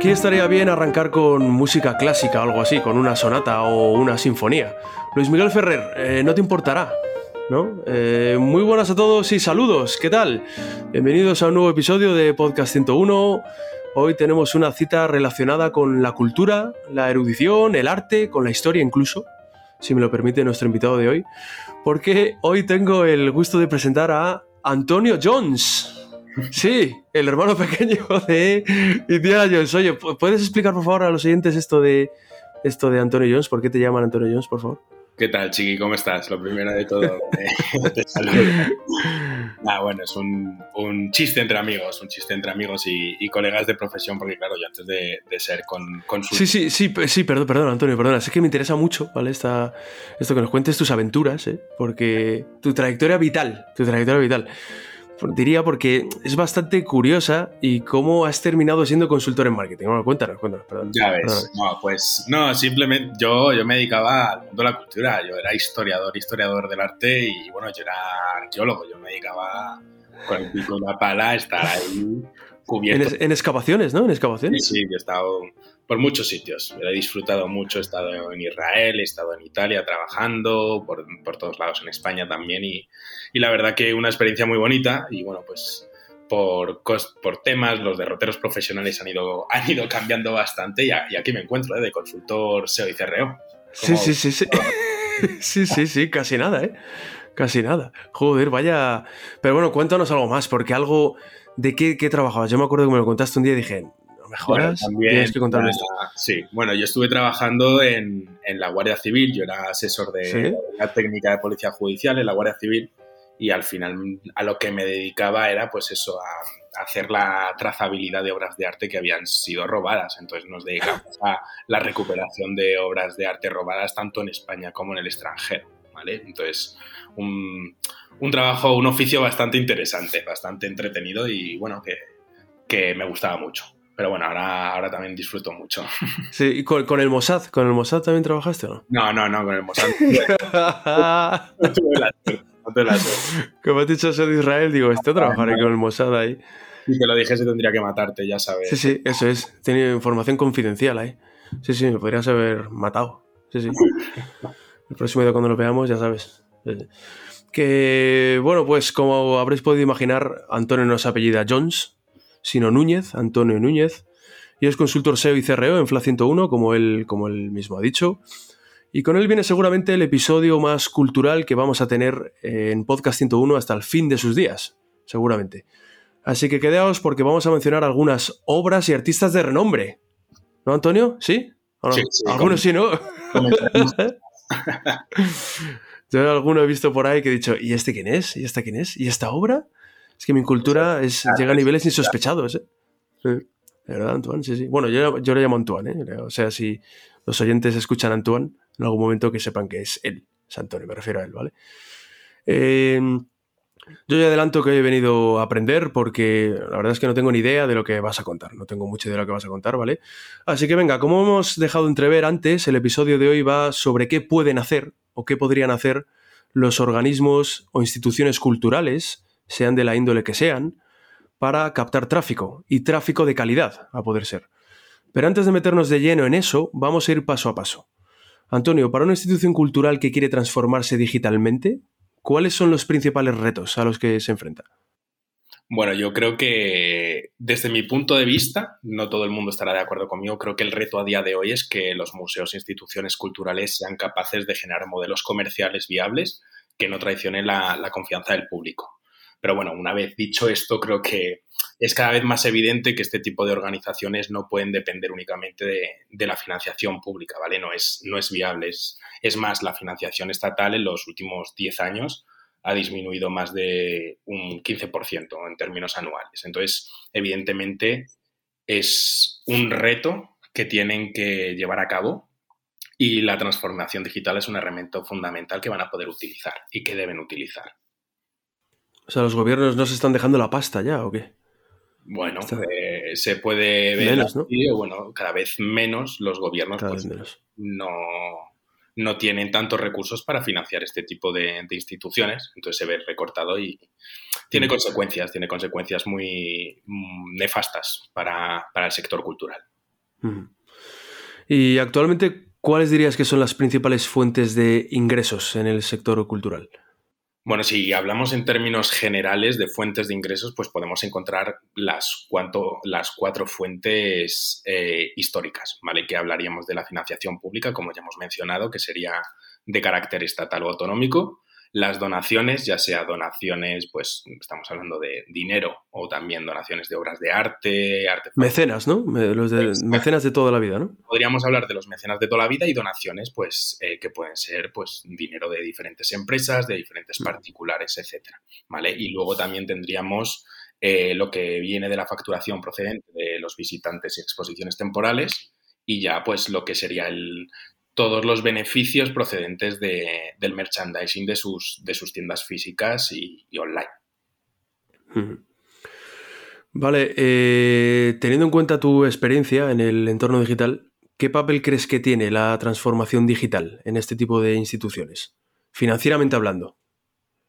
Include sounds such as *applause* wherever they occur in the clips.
Aquí estaría bien arrancar con música clásica algo así, con una sonata o una sinfonía. Luis Miguel Ferrer, eh, no te importará, ¿no? Eh, muy buenas a todos y saludos, ¿qué tal? Bienvenidos a un nuevo episodio de Podcast 101. Hoy tenemos una cita relacionada con la cultura, la erudición, el arte, con la historia incluso, si me lo permite nuestro invitado de hoy, porque hoy tengo el gusto de presentar a Antonio Jones. Sí, el hermano *laughs* pequeño de Indiana Jones. Oye, ¿puedes explicar por favor a los oyentes esto de esto de Antonio Jones? ¿Por qué te llaman Antonio Jones, por favor? ¿Qué tal, Chiqui? ¿Cómo estás? Lo primero de todo, eh, *laughs* te saludo. Ah, bueno, es un, un, chiste entre amigos, un chiste entre amigos y, y colegas de profesión, porque claro, yo antes de, de ser con, con su... Sí, sí, sí, sí, perdón, perdón, Antonio, perdona. Es que me interesa mucho, ¿vale? Esta, esto que nos cuentes tus aventuras, ¿eh? Porque tu trayectoria vital, tu trayectoria vital diría porque es bastante curiosa y cómo has terminado siendo consultor en marketing. Bueno, cuéntanos, cuéntanos, perdón. Ya ves, no, pues no, simplemente yo, yo me dedicaba al mundo de la cultura, yo era historiador, historiador del arte y bueno, yo era arqueólogo, yo me dedicaba con el pico y la pala a estar ahí cubierto. En, en, excavaciones, ¿no? En excavaciones. Sí, sí, yo he estado por muchos sitios, he disfrutado mucho, he estado en Israel, he estado en Italia trabajando, por, por todos lados, en España también y y la verdad que una experiencia muy bonita y bueno, pues por, por temas, los derroteros profesionales han ido, *laughs* han ido cambiando bastante y, aquí me encuentro, ¿eh? de consultor SEO y CRO. Sí, sí, sí, *laughs* sí. *laughs* sí, sí, sí, casi nada, ¿eh? Casi nada. Joder, vaya... Pero bueno, cuéntanos algo más, porque algo... ¿De qué, qué trabajabas? Yo me acuerdo que me lo contaste un día y dije, mejoras, bueno, tienes que contarme esto. Sí, bueno, yo estuve trabajando en, en, la Guardia Civil, yo era asesor de ¿Sí? la técnica de policía judicial en la Guardia Civil y al final a lo que me dedicaba era pues eso, a, hacer la trazabilidad de obras de arte que habían sido robadas. Entonces nos dedicamos a la recuperación de obras de arte robadas tanto en España como en el extranjero. ¿vale? Entonces, un, un trabajo, un oficio bastante interesante, bastante entretenido y bueno, que, que me gustaba mucho. Pero bueno, ahora, ahora también disfruto mucho. *laughs* Sí, ¿y con, con, el Mossad? ¿Con el Mossad también trabajaste o no? No, no, no, con el Mossad. *laughs* no tuve la suerte. Como has dicho, soy de Israel, digo, esto trabajaré con el Mossad ahí. Si te lo dijese tendría que matarte, ya sabes. Sí, sí, eso es. Tiene información confidencial ahí. Sí, sí, me podrías haber matado. Sí, sí. El próximo día cuando lo veamos, ya sabes. Que, bueno, pues como habréis podido imaginar, Antonio no es apellida Jones, sino Núñez, Antonio Núñez. Y es consultor SEO y CRO en FLA 101, como él, como él mismo ha dicho. Y con él viene seguramente el episodio más cultural que vamos a tener en Podcast 101 hasta el fin de sus días, seguramente. Así que quedaos porque vamos a mencionar algunas obras y artistas de renombre. ¿No, Antonio? ¿Sí? no? Sí, sí, Algunos sí, ¿no? *laughs* Yo alguno he visto por ahí que he dicho, ¿y este quién es? ¿Y esta quién es? ¿Y esta obra? Es que mi cultura es, llega a niveles insospechados, ¿eh? ¿De verdad, Antoine? Sí, sí. Bueno, yo, yo le llamo Antoine, ¿eh? O sea, si los oyentes escuchan a Antoine, en algún momento que sepan que es él, es Antonio, me refiero a él, ¿vale? Eh, yo ya adelanto que he venido a aprender porque la verdad es que no tengo ni idea de lo que vas a contar, no tengo mucha idea de lo que vas a contar, ¿vale? Así que venga, como hemos dejado entrever antes, el episodio de hoy va sobre qué pueden hacer o qué podrían hacer los organismos o instituciones culturales, sean de la índole que sean, para captar tráfico y tráfico de calidad, a poder ser. Pero antes de meternos de lleno en eso, vamos a ir paso a paso. Antonio, para una institución cultural que quiere transformarse digitalmente, ¿cuáles son los principales retos a los que se enfrenta? Bueno, yo creo que desde mi punto de vista, no todo el mundo estará de acuerdo conmigo, creo que el reto a día de hoy es que los museos e instituciones culturales sean capaces de generar modelos comerciales viables que no traicionen la, la confianza del público. Pero bueno, una vez dicho esto, creo que es cada vez más evidente que este tipo de organizaciones no pueden depender únicamente de, la financiación pública, ¿vale? No es, no es viable. Es, es, más, la financiación estatal en los últimos 10 años ha disminuido más de un 15% en términos anuales. Entonces, evidentemente, es un reto que tienen que llevar a cabo y la transformación digital es un herramienta fundamental que van a poder utilizar y que deben utilizar. O sea, los gobiernos no se están dejando la pasta ya, ¿o qué? Bueno, eh, se puede ver menos, ¿no? bueno, cada vez menos los gobiernos pues, no, no tienen tantos recursos para financiar este tipo de, instituciones, entonces se ve recortado y tiene consecuencias, tiene consecuencias muy mm, nefastas para, para, el sector cultural. Y actualmente, ¿cuáles dirías que son las principales fuentes de ingresos en el sector cultural? Bueno, si hablamos en términos generales de fuentes de ingresos, pues podemos encontrar las, las cuatro fuentes eh, históricas, ¿vale? Que hablaríamos de la financiación pública, como ya hemos mencionado, que sería de carácter estatal o autonómico, las donaciones, ya sea donaciones, pues estamos hablando de dinero o también donaciones de obras de arte, arte. Mecenas, ¿no? Los de, mecenas de toda la vida, ¿no? Podríamos hablar de los mecenas de toda la vida y donaciones, pues, eh, que pueden ser, pues, dinero de diferentes empresas, de diferentes particulares, etcétera, ¿vale? Y luego también tendríamos eh, lo que viene de la facturación procedente de los visitantes y exposiciones temporales y ya, pues, lo que sería el, todos los beneficios procedentes del merchandising de sus, de sus tiendas físicas y, online. Vale, eh, teniendo en cuenta tu experiencia en el entorno digital, ¿qué papel crees que tiene la transformación digital en este tipo de instituciones, financieramente hablando?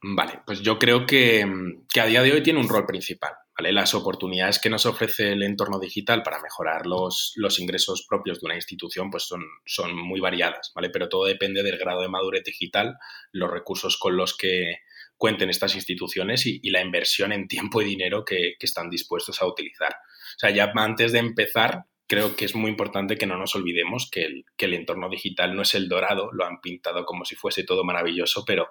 Vale, pues yo creo que, que a día de hoy tiene un rol principal. Las oportunidades que nos ofrece el entorno digital para mejorar los, los ingresos propios de una institución pues son, son muy variadas, ¿vale? Pero todo depende del grado de madurez digital, los recursos con los que cuenten estas instituciones y, la inversión en tiempo y dinero que, están dispuestos a utilizar. O sea, ya antes de empezar, creo que es muy importante que no nos olvidemos que el, que el entorno digital no es el dorado, lo han pintado como si fuese todo maravilloso, pero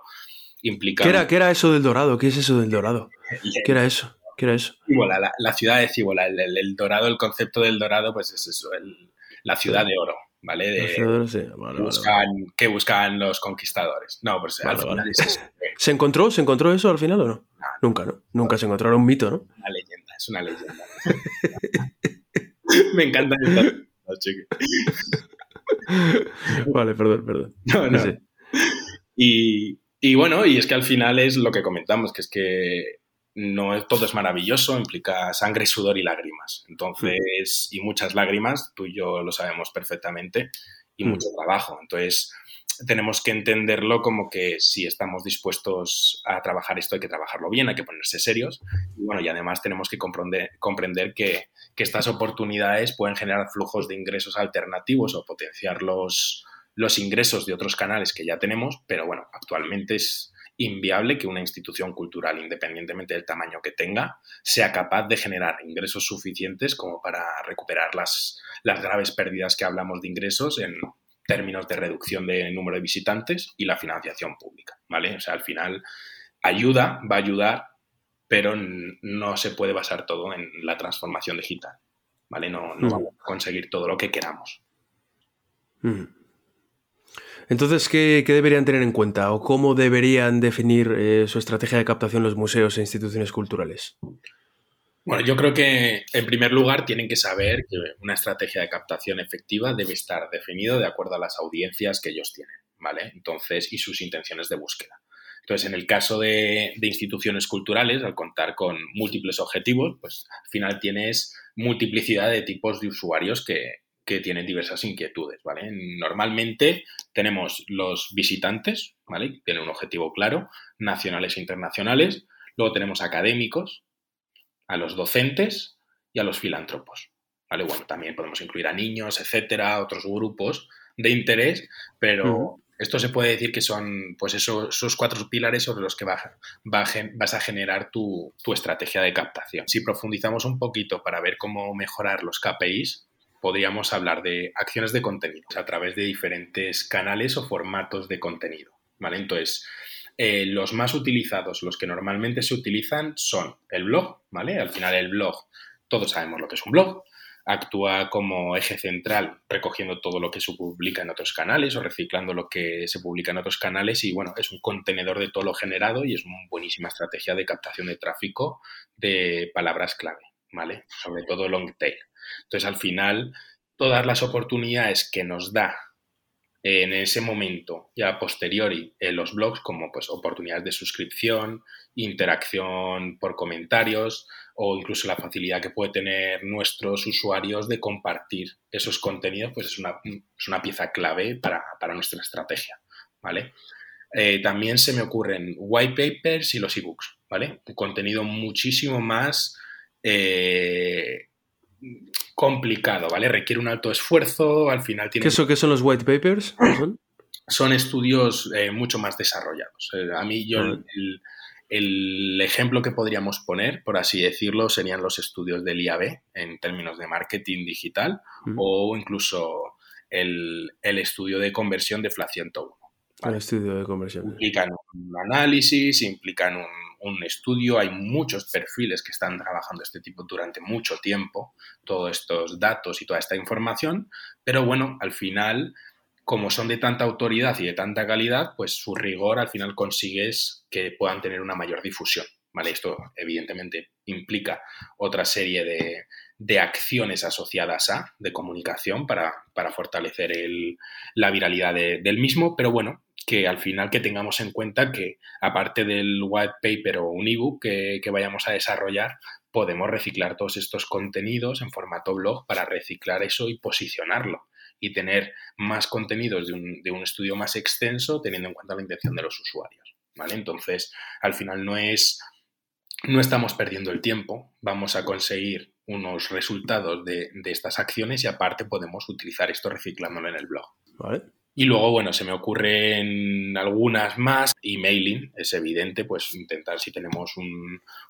implica... ¿Qué era, ¿Qué era eso del dorado? ¿Qué es eso del dorado? *laughs* ¿Qué era eso? ¿Qué era eso? la, ciudad de Cíbola, el, dorado, el concepto del dorado, pues es eso, la ciudad de oro, ¿vale? De, que, buscan, los conquistadores. No, pues al final es eso. ¿Se encontró? ¿Se encontró eso al final o no? Nunca, ¿no? Nunca se encontró, era un mito, ¿no? Una leyenda, es una leyenda. *laughs* Me encanta *laughs* Vale, perdón, perdón. No, no. Y, y bueno, y es que al final es lo que comentamos, que es que no todo es maravilloso, implica sangre, sudor y lágrimas. Entonces, y muchas lágrimas, tú y yo lo sabemos perfectamente, y mucho trabajo. Entonces, tenemos que entenderlo como que si estamos dispuestos a trabajar esto, hay que trabajarlo bien, hay que ponerse serios. Y bueno, y además tenemos que comprender, comprender que, que estas oportunidades pueden generar flujos de ingresos alternativos o potenciar los, los ingresos de otros canales que ya tenemos, pero bueno, actualmente es inviable que una institución cultural, independientemente del tamaño que tenga, sea capaz de generar ingresos suficientes como para recuperar las, las graves pérdidas que hablamos de ingresos en términos de reducción de número de visitantes y la financiación pública, ¿vale? O sea, al final ayuda, va a ayudar, pero no se puede basar todo en la transformación digital, ¿vale? No, no vamos a conseguir todo lo que queramos. Entonces, ¿qué, deberían tener en cuenta o cómo deberían definir eh, su estrategia de captación los museos e instituciones culturales? Bueno, yo creo que en primer lugar tienen que saber que una estrategia de captación efectiva debe estar definido de acuerdo a las audiencias que ellos tienen, ¿vale? Entonces, y sus intenciones de búsqueda. Entonces, en el caso de, de, instituciones culturales, al contar con múltiples objetivos, pues al final tienes multiplicidad de tipos de usuarios que, que tienen diversas inquietudes, ¿vale? Normalmente tenemos los visitantes, ¿vale? Tienen un objetivo claro, nacionales e internacionales. Luego tenemos académicos, a los docentes y a los filántropos. ¿Vale? Bueno, también podemos incluir a niños, etcétera, otros grupos de interés, pero esto se puede decir que son pues esos cuatro pilares sobre los que vas a generar tu, tu, estrategia de captación. Si profundizamos un poquito para ver cómo mejorar los KPIs, podríamos hablar de acciones de contenido a través de diferentes canales o formatos de contenido. ¿vale? Entonces, eh, los más utilizados, los que normalmente se utilizan son el blog, ¿vale? Al final el blog, todos sabemos lo que es un blog, actúa como eje central recogiendo todo lo que se publica en otros canales o reciclando lo que se publica en otros canales y bueno, es un contenedor de todo lo generado y es una buenísima estrategia de captación de tráfico de palabras clave, ¿vale? Sobre todo long tail. Entonces al final todas las oportunidades que nos da en ese momento, ya a posteriori, en los blogs como pues oportunidades de suscripción, interacción por comentarios o incluso la facilidad que puede tener nuestros usuarios de compartir esos contenidos, pues es una, es una pieza clave para, para, nuestra estrategia, ¿vale? Eh, también se me ocurren white papers y los ebooks, ¿vale? Un contenido muchísimo más eh, complicado, ¿vale? Requiere un alto esfuerzo, al final tiene... ¿Qué, eso, ¿qué son los white papers? Son? estudios eh, mucho más desarrollados. Eh, a mí yo el, ejemplo que podríamos poner, por así decirlo, serían los estudios del IAB en términos de marketing digital o incluso el, estudio de conversión de FLA 101. El estudio de conversión. Implican un análisis, implican un un estudio, hay muchos perfiles que están trabajando este tipo durante mucho tiempo, todos estos datos y toda esta información, pero bueno, al final, como son de tanta autoridad y de tanta calidad, pues su rigor al final consigues que puedan tener una mayor difusión. ¿Vale? Esto evidentemente implica otra serie de, de acciones asociadas a, de comunicación para, para fortalecer el, la viralidad del mismo, pero bueno, que al final que tengamos en cuenta que aparte del white paper o un ebook que, que vayamos a desarrollar, podemos reciclar todos estos contenidos en formato blog para reciclar eso y posicionarlo y tener más contenidos de un, de un estudio más extenso teniendo en cuenta la intención de los usuarios. ¿vale? Entonces, al final no es no estamos perdiendo el tiempo, vamos a conseguir unos resultados de, estas acciones y aparte podemos utilizar esto reciclándolo en el blog. Y luego, bueno, se me ocurren algunas más. Emailing, es evidente, pues intentar si tenemos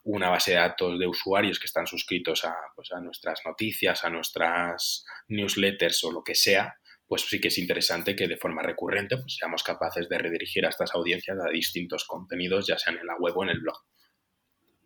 una base de datos de usuarios que están suscritos a, pues, a nuestras noticias, a nuestras newsletters o lo que sea, pues sí que es interesante que de forma recurrente pues, seamos capaces de redirigir a estas audiencias a distintos contenidos, ya sean en la web o en el blog.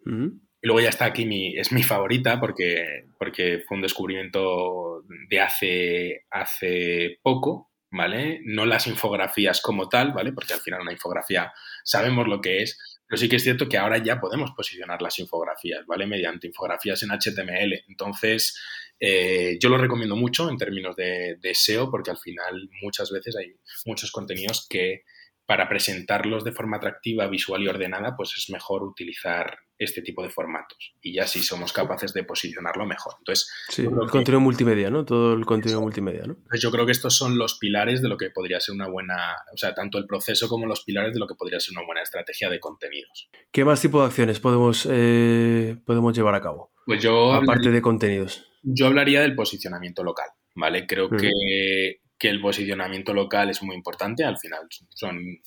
Y luego ya está aquí mi, es mi favorita porque, porque fue un descubrimiento de hace, hace poco, ¿vale? No las infografías como tal, ¿vale? Porque al final una infografía sabemos lo que es, pero sí que es cierto que ahora ya podemos posicionar las infografías, ¿vale? Mediante infografías en HTML. Entonces, eh, yo lo recomiendo mucho en términos de, de SEO porque al final muchas veces hay muchos contenidos que para presentarlos de forma atractiva, visual y ordenada, pues es mejor utilizar este tipo de formatos. Y ya sí somos capaces de posicionarlo mejor. Entonces, sí, el contenido multimedia, ¿no? Todo el contenido multimedia, ¿no? Pues yo creo que estos son los pilares de lo que podría ser una buena, o sea, tanto el proceso como los pilares de lo que podría ser una buena estrategia de contenidos. ¿Qué más tipo de acciones podemos, eh, podemos llevar a cabo? Pues yo... Aparte de contenidos. Yo hablaría del posicionamiento local, ¿vale? Creo que que el posicionamiento local es muy importante. Al final son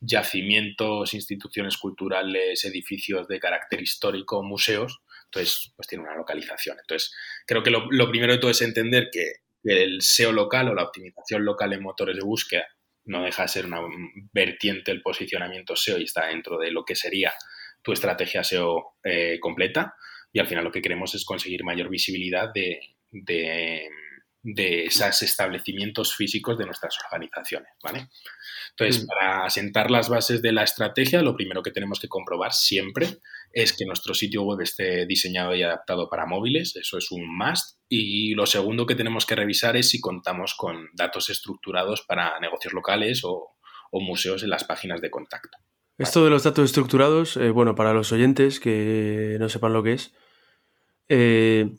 yacimientos, instituciones culturales, edificios de carácter histórico, museos. Entonces, pues tiene una localización. Entonces, creo que lo, primero de todo es entender que el SEO local o la optimización local en motores de búsqueda no deja de ser una vertiente del posicionamiento SEO y está dentro de lo que sería tu estrategia SEO eh, completa. Y al final lo que queremos es conseguir mayor visibilidad de de esos establecimientos físicos de nuestras organizaciones, ¿vale? Entonces, mm. para asentar las bases de la estrategia, lo primero que tenemos que comprobar siempre es que nuestro sitio web esté diseñado y adaptado para móviles, eso es un must. Y lo segundo que tenemos que revisar es si contamos con datos estructurados para negocios locales o, museos en las páginas de contacto. Esto de los datos estructurados, eh, bueno, para los oyentes que no sepan lo que es, eh,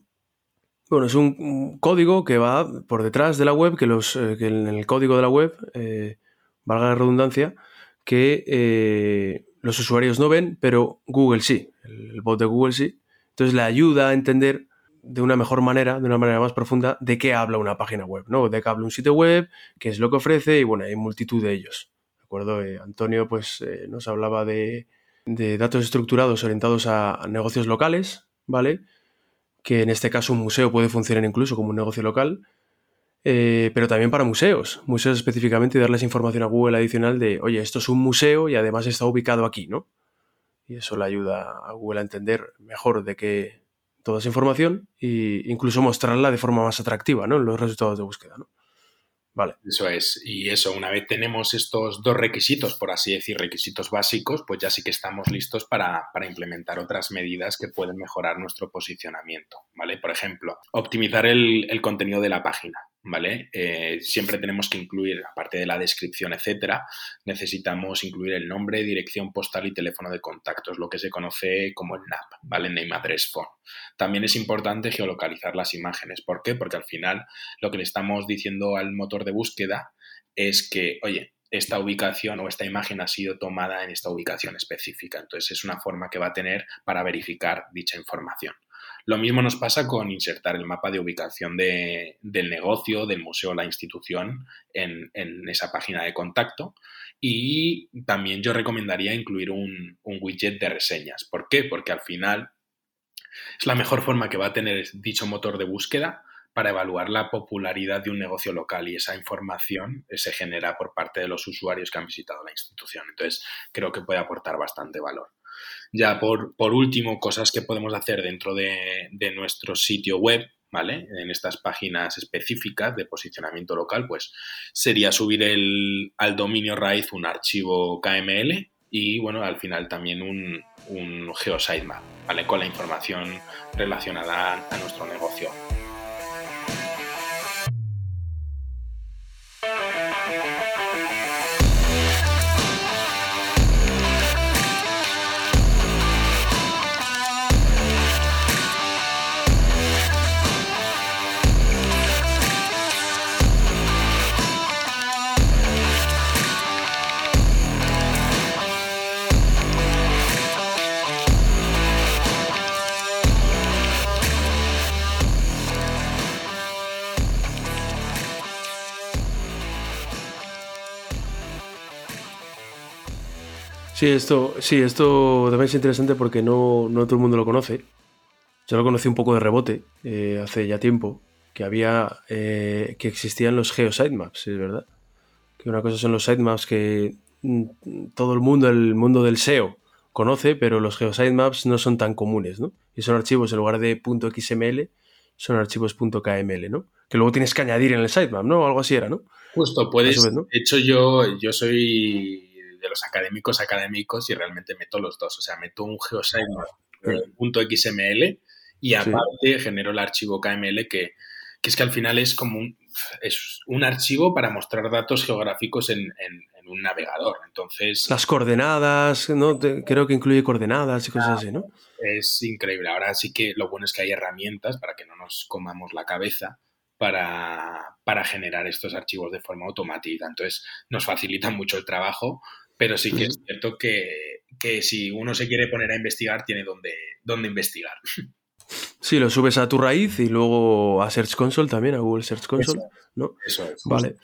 bueno, es un, código que va por detrás de la web, que, los, eh, en el código de la web, eh, valga la redundancia, que eh, los usuarios no ven, pero Google sí, el, bot de Google sí, Entonces le ayuda a entender de una mejor manera, de una manera más profunda, de qué habla una página web, ¿no? De qué habla un sitio web, qué es lo que ofrece y bueno, hay multitud de ellos. ¿De acuerdo? Eh, Antonio pues nos hablaba de, de, datos estructurados orientados a, negocios locales, ¿vale? Que en este caso un museo puede funcionar incluso como un negocio local, eh, pero también para museos, museos específicamente y darles información a Google adicional de, oye, esto es un museo y además está ubicado aquí, ¿no? Y eso le ayuda a Google a entender mejor de qué, toda esa información e incluso mostrarla de forma más atractiva, ¿no? En los resultados de búsqueda, ¿no? Vale. Eso es. Y eso, una vez tenemos estos dos requisitos, por así decir, requisitos básicos, pues ya sí que estamos listos para, para, implementar otras medidas que pueden mejorar nuestro posicionamiento, ¿vale? Por ejemplo, optimizar el, el contenido de la página. ¿Vale? Eh, siempre tenemos que incluir, aparte de la descripción, etcétera, necesitamos incluir el nombre, dirección postal y teléfono de contacto, es lo que se conoce como el NAP, ¿vale? Name Address Phone. También es importante geolocalizar las imágenes. ¿Por qué? Porque al final lo que le estamos diciendo al motor de búsqueda es que, oye, esta ubicación o esta imagen ha sido tomada en esta ubicación específica. Entonces es una forma que va a tener para verificar dicha información. Lo mismo nos pasa con insertar el mapa de ubicación del negocio, del museo, la institución en, esa página de contacto. Y también yo recomendaría incluir un, widget de reseñas. ¿Por qué? Porque al final es la mejor forma que va a tener dicho motor de búsqueda para evaluar la popularidad de un negocio local y esa información se genera por parte de los usuarios que han visitado la institución. Entonces, creo que puede aportar bastante valor. Ya por, por último, cosas que podemos hacer dentro de, nuestro sitio web, ¿vale? En estas páginas específicas de posicionamiento local, pues sería subir el, al dominio raíz un archivo KML y, bueno, al final también un, un geositemap, ¿vale? Con la información relacionada a nuestro negocio. Sí, esto, sí, esto también es interesante porque no, todo el mundo lo conoce. Yo lo conocí un poco de rebote eh, hace ya tiempo, que había, eh, que existían los geo sitemaps, es verdad. Que una cosa son los sitemaps que mm, todo el mundo, el mundo del SEO, conoce, pero los geo sitemaps no son tan comunes, ¿no? Y son archivos en lugar de .xml, son archivos .kml, ¿no? Que luego tienes que añadir en el sitemap, ¿no? algo así era, ¿no? Justo, puedes. De hecho, yo, yo soy de los académicos académicos y realmente meto los dos. O sea, meto un geosite.xml y aparte genero el archivo KML que, es que al final es como un, es un archivo para mostrar datos geográficos en, un navegador. Entonces. Las coordenadas, ¿no? creo que incluye coordenadas y cosas así, ¿no? Es increíble. Ahora sí que lo bueno es que hay herramientas para que no nos comamos la cabeza para, para generar estos archivos de forma automática. Entonces, nos facilita mucho el trabajo pero sí que es cierto que, si uno se quiere poner a investigar, tiene donde, donde investigar. Sí, lo subes a tu raíz y luego a Search Console también, a Google Search Console, ¿no? Eso es. Vale.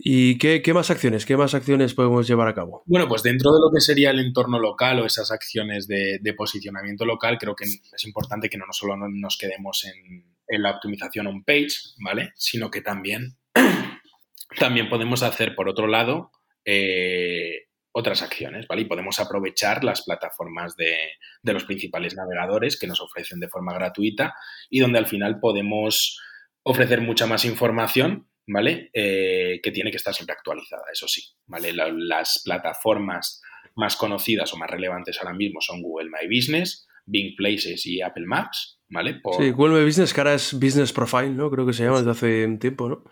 ¿Y qué, más acciones? ¿Qué más acciones podemos llevar a cabo? Bueno, pues dentro de lo que sería el entorno local o esas acciones de, posicionamiento local, creo que es importante que no solo nos quedemos en, en la optimización on-page, ¿vale? Sino que también, *clears throat* también podemos hacer, por otro lado, eh, otras acciones, ¿vale? Y podemos aprovechar las plataformas de, los principales navegadores que nos ofrecen de forma gratuita y donde al final podemos ofrecer mucha más información, ¿vale? Eh, que tiene que estar siempre actualizada, eso sí, ¿vale? las plataformas más conocidas o más relevantes ahora mismo son Google My Business, Bing Places y Apple Maps, ¿vale? Sí, Google My Business, que ahora es Business Profile, ¿no? Creo que se llama desde hace un tiempo, ¿no?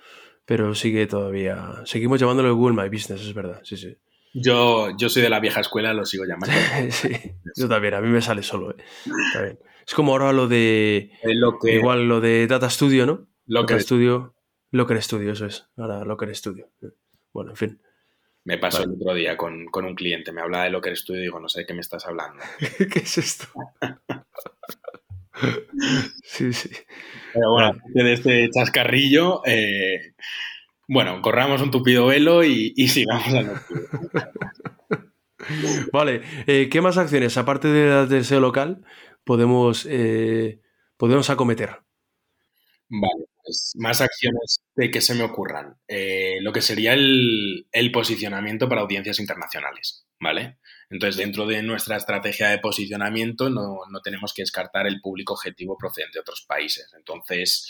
Pero sigue todavía... Seguimos llamándolo Google My Business, es verdad, sí, sí. Yo, yo soy de la vieja escuela, lo sigo llamando. *laughs* sí, yo también, a mí me sale solo. ¿eh? Es como ahora lo de. Lo que, igual lo de Data Studio, ¿no? Locker Studio. Locker Studio, eso es. Ahora Locker Studio. Bueno, en fin. Me pasó el otro día con, con, un cliente, me hablaba de Locker Studio y digo, no sé de qué me estás hablando. *laughs* ¿Qué es esto? *laughs* Sí, sí. Pero bueno, de este chascarrillo, eh, bueno, corramos un tupido velo y, y sigamos al *laughs* Vale, eh, ¿qué más acciones, aparte de las del SEO local, podemos, eh, podemos acometer? Vale, pues más acciones de que se me ocurran. Eh, lo que sería el, el posicionamiento para audiencias internacionales, ¿vale? Entonces, dentro de nuestra estrategia de posicionamiento no, no tenemos que descartar el público objetivo procedente de otros países. Entonces,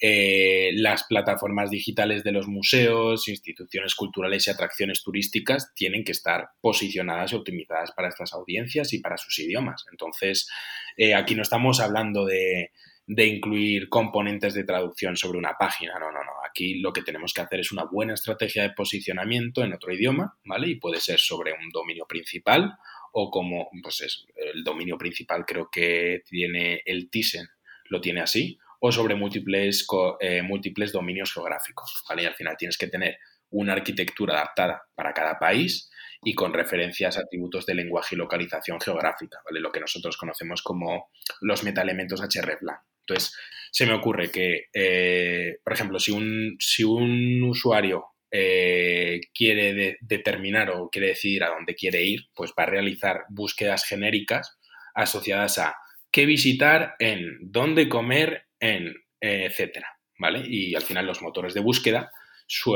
eh, las plataformas digitales de los museos, instituciones culturales y atracciones turísticas tienen que estar posicionadas y optimizadas para estas audiencias y para sus idiomas. Entonces, eh, aquí no estamos hablando de de incluir componentes de traducción sobre una página. No, no, no. Aquí lo que tenemos que hacer es una buena estrategia de posicionamiento en otro idioma, ¿vale? Y puede ser sobre un dominio principal o como, pues es, el dominio principal creo que tiene el Thyssen, lo tiene así, o sobre múltiples, eh, múltiples dominios geográficos, ¿vale? Y al final tienes que tener una arquitectura adaptada para cada país y con referencias a atributos de lenguaje y localización geográfica, ¿vale? Lo que nosotros conocemos como los metaelementos hreflang. Entonces, se me ocurre que, eh, por ejemplo, si un, si un usuario eh, quiere determinar o quiere decidir a dónde quiere ir, pues va a realizar búsquedas genéricas asociadas a qué visitar en, dónde comer en, etcétera, ¿vale? Y al final los motores de búsqueda,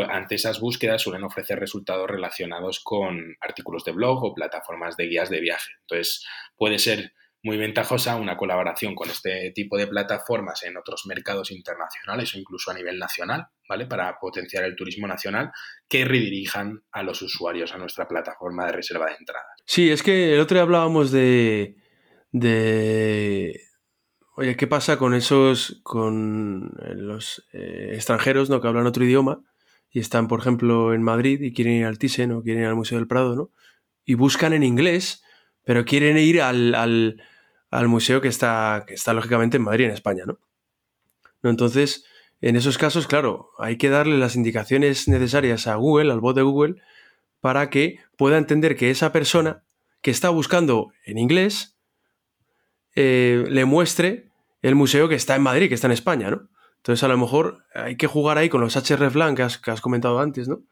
ante esas búsquedas suelen ofrecer resultados relacionados con artículos de blog o plataformas de guías de viaje. Entonces, puede ser muy ventajosa una colaboración con este tipo de plataformas en otros mercados internacionales o incluso a nivel nacional, ¿vale? Para potenciar el turismo nacional que redirijan a los usuarios a nuestra plataforma de reserva de entradas. Sí, es que el otro día hablábamos de. de. Oye, ¿qué pasa con esos. con los eh, extranjeros, ¿no? Que hablan otro idioma y están, por ejemplo, en Madrid y quieren ir al Thyssen o quieren ir al Museo del Prado, ¿no? Y buscan en inglés, pero quieren ir al, al museo que está, que está lógicamente en Madrid, en España, ¿no? Entonces, en esos casos, claro, hay que darle las indicaciones necesarias a Google, al bot de Google, para que pueda entender que esa persona que está buscando en inglés eh, le muestre el museo que está en Madrid, que está en España, ¿no? Entonces, a lo mejor hay que jugar ahí con los hreflang que que has comentado antes, ¿no?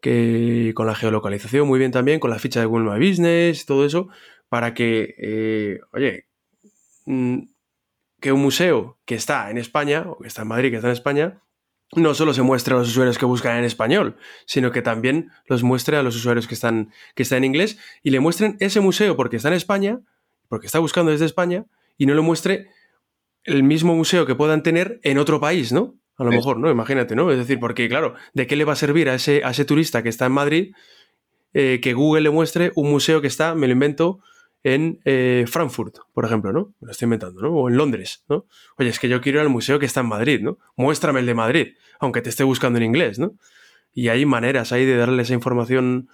Que con la geolocalización muy bien también, con la ficha de Google My Business, todo eso, para que, eh, oye, mm, que un museo que está en España, o que está en Madrid, que está en España, no solo se muestre a los usuarios que buscan en español, sino que también los muestre a los usuarios que están, que están en inglés y le muestren ese museo porque está en España, porque está buscando desde España, y no le muestre el mismo museo que puedan tener en otro país, ¿no? A lo mejor, ¿no? Imagínate, ¿no? Es decir, porque claro, ¿de qué le va a servir a ese, a ese turista que está en Madrid eh, que Google le muestre un museo que está, me lo invento, en eh, Frankfurt, por ejemplo, ¿no? Me lo estoy inventando, ¿no? O en Londres, ¿no? Oye, es que yo quiero ir al museo que está en Madrid, ¿no? Muéstrame el de Madrid, aunque te esté buscando en inglés, ¿no? Y hay maneras ahí de darle esa información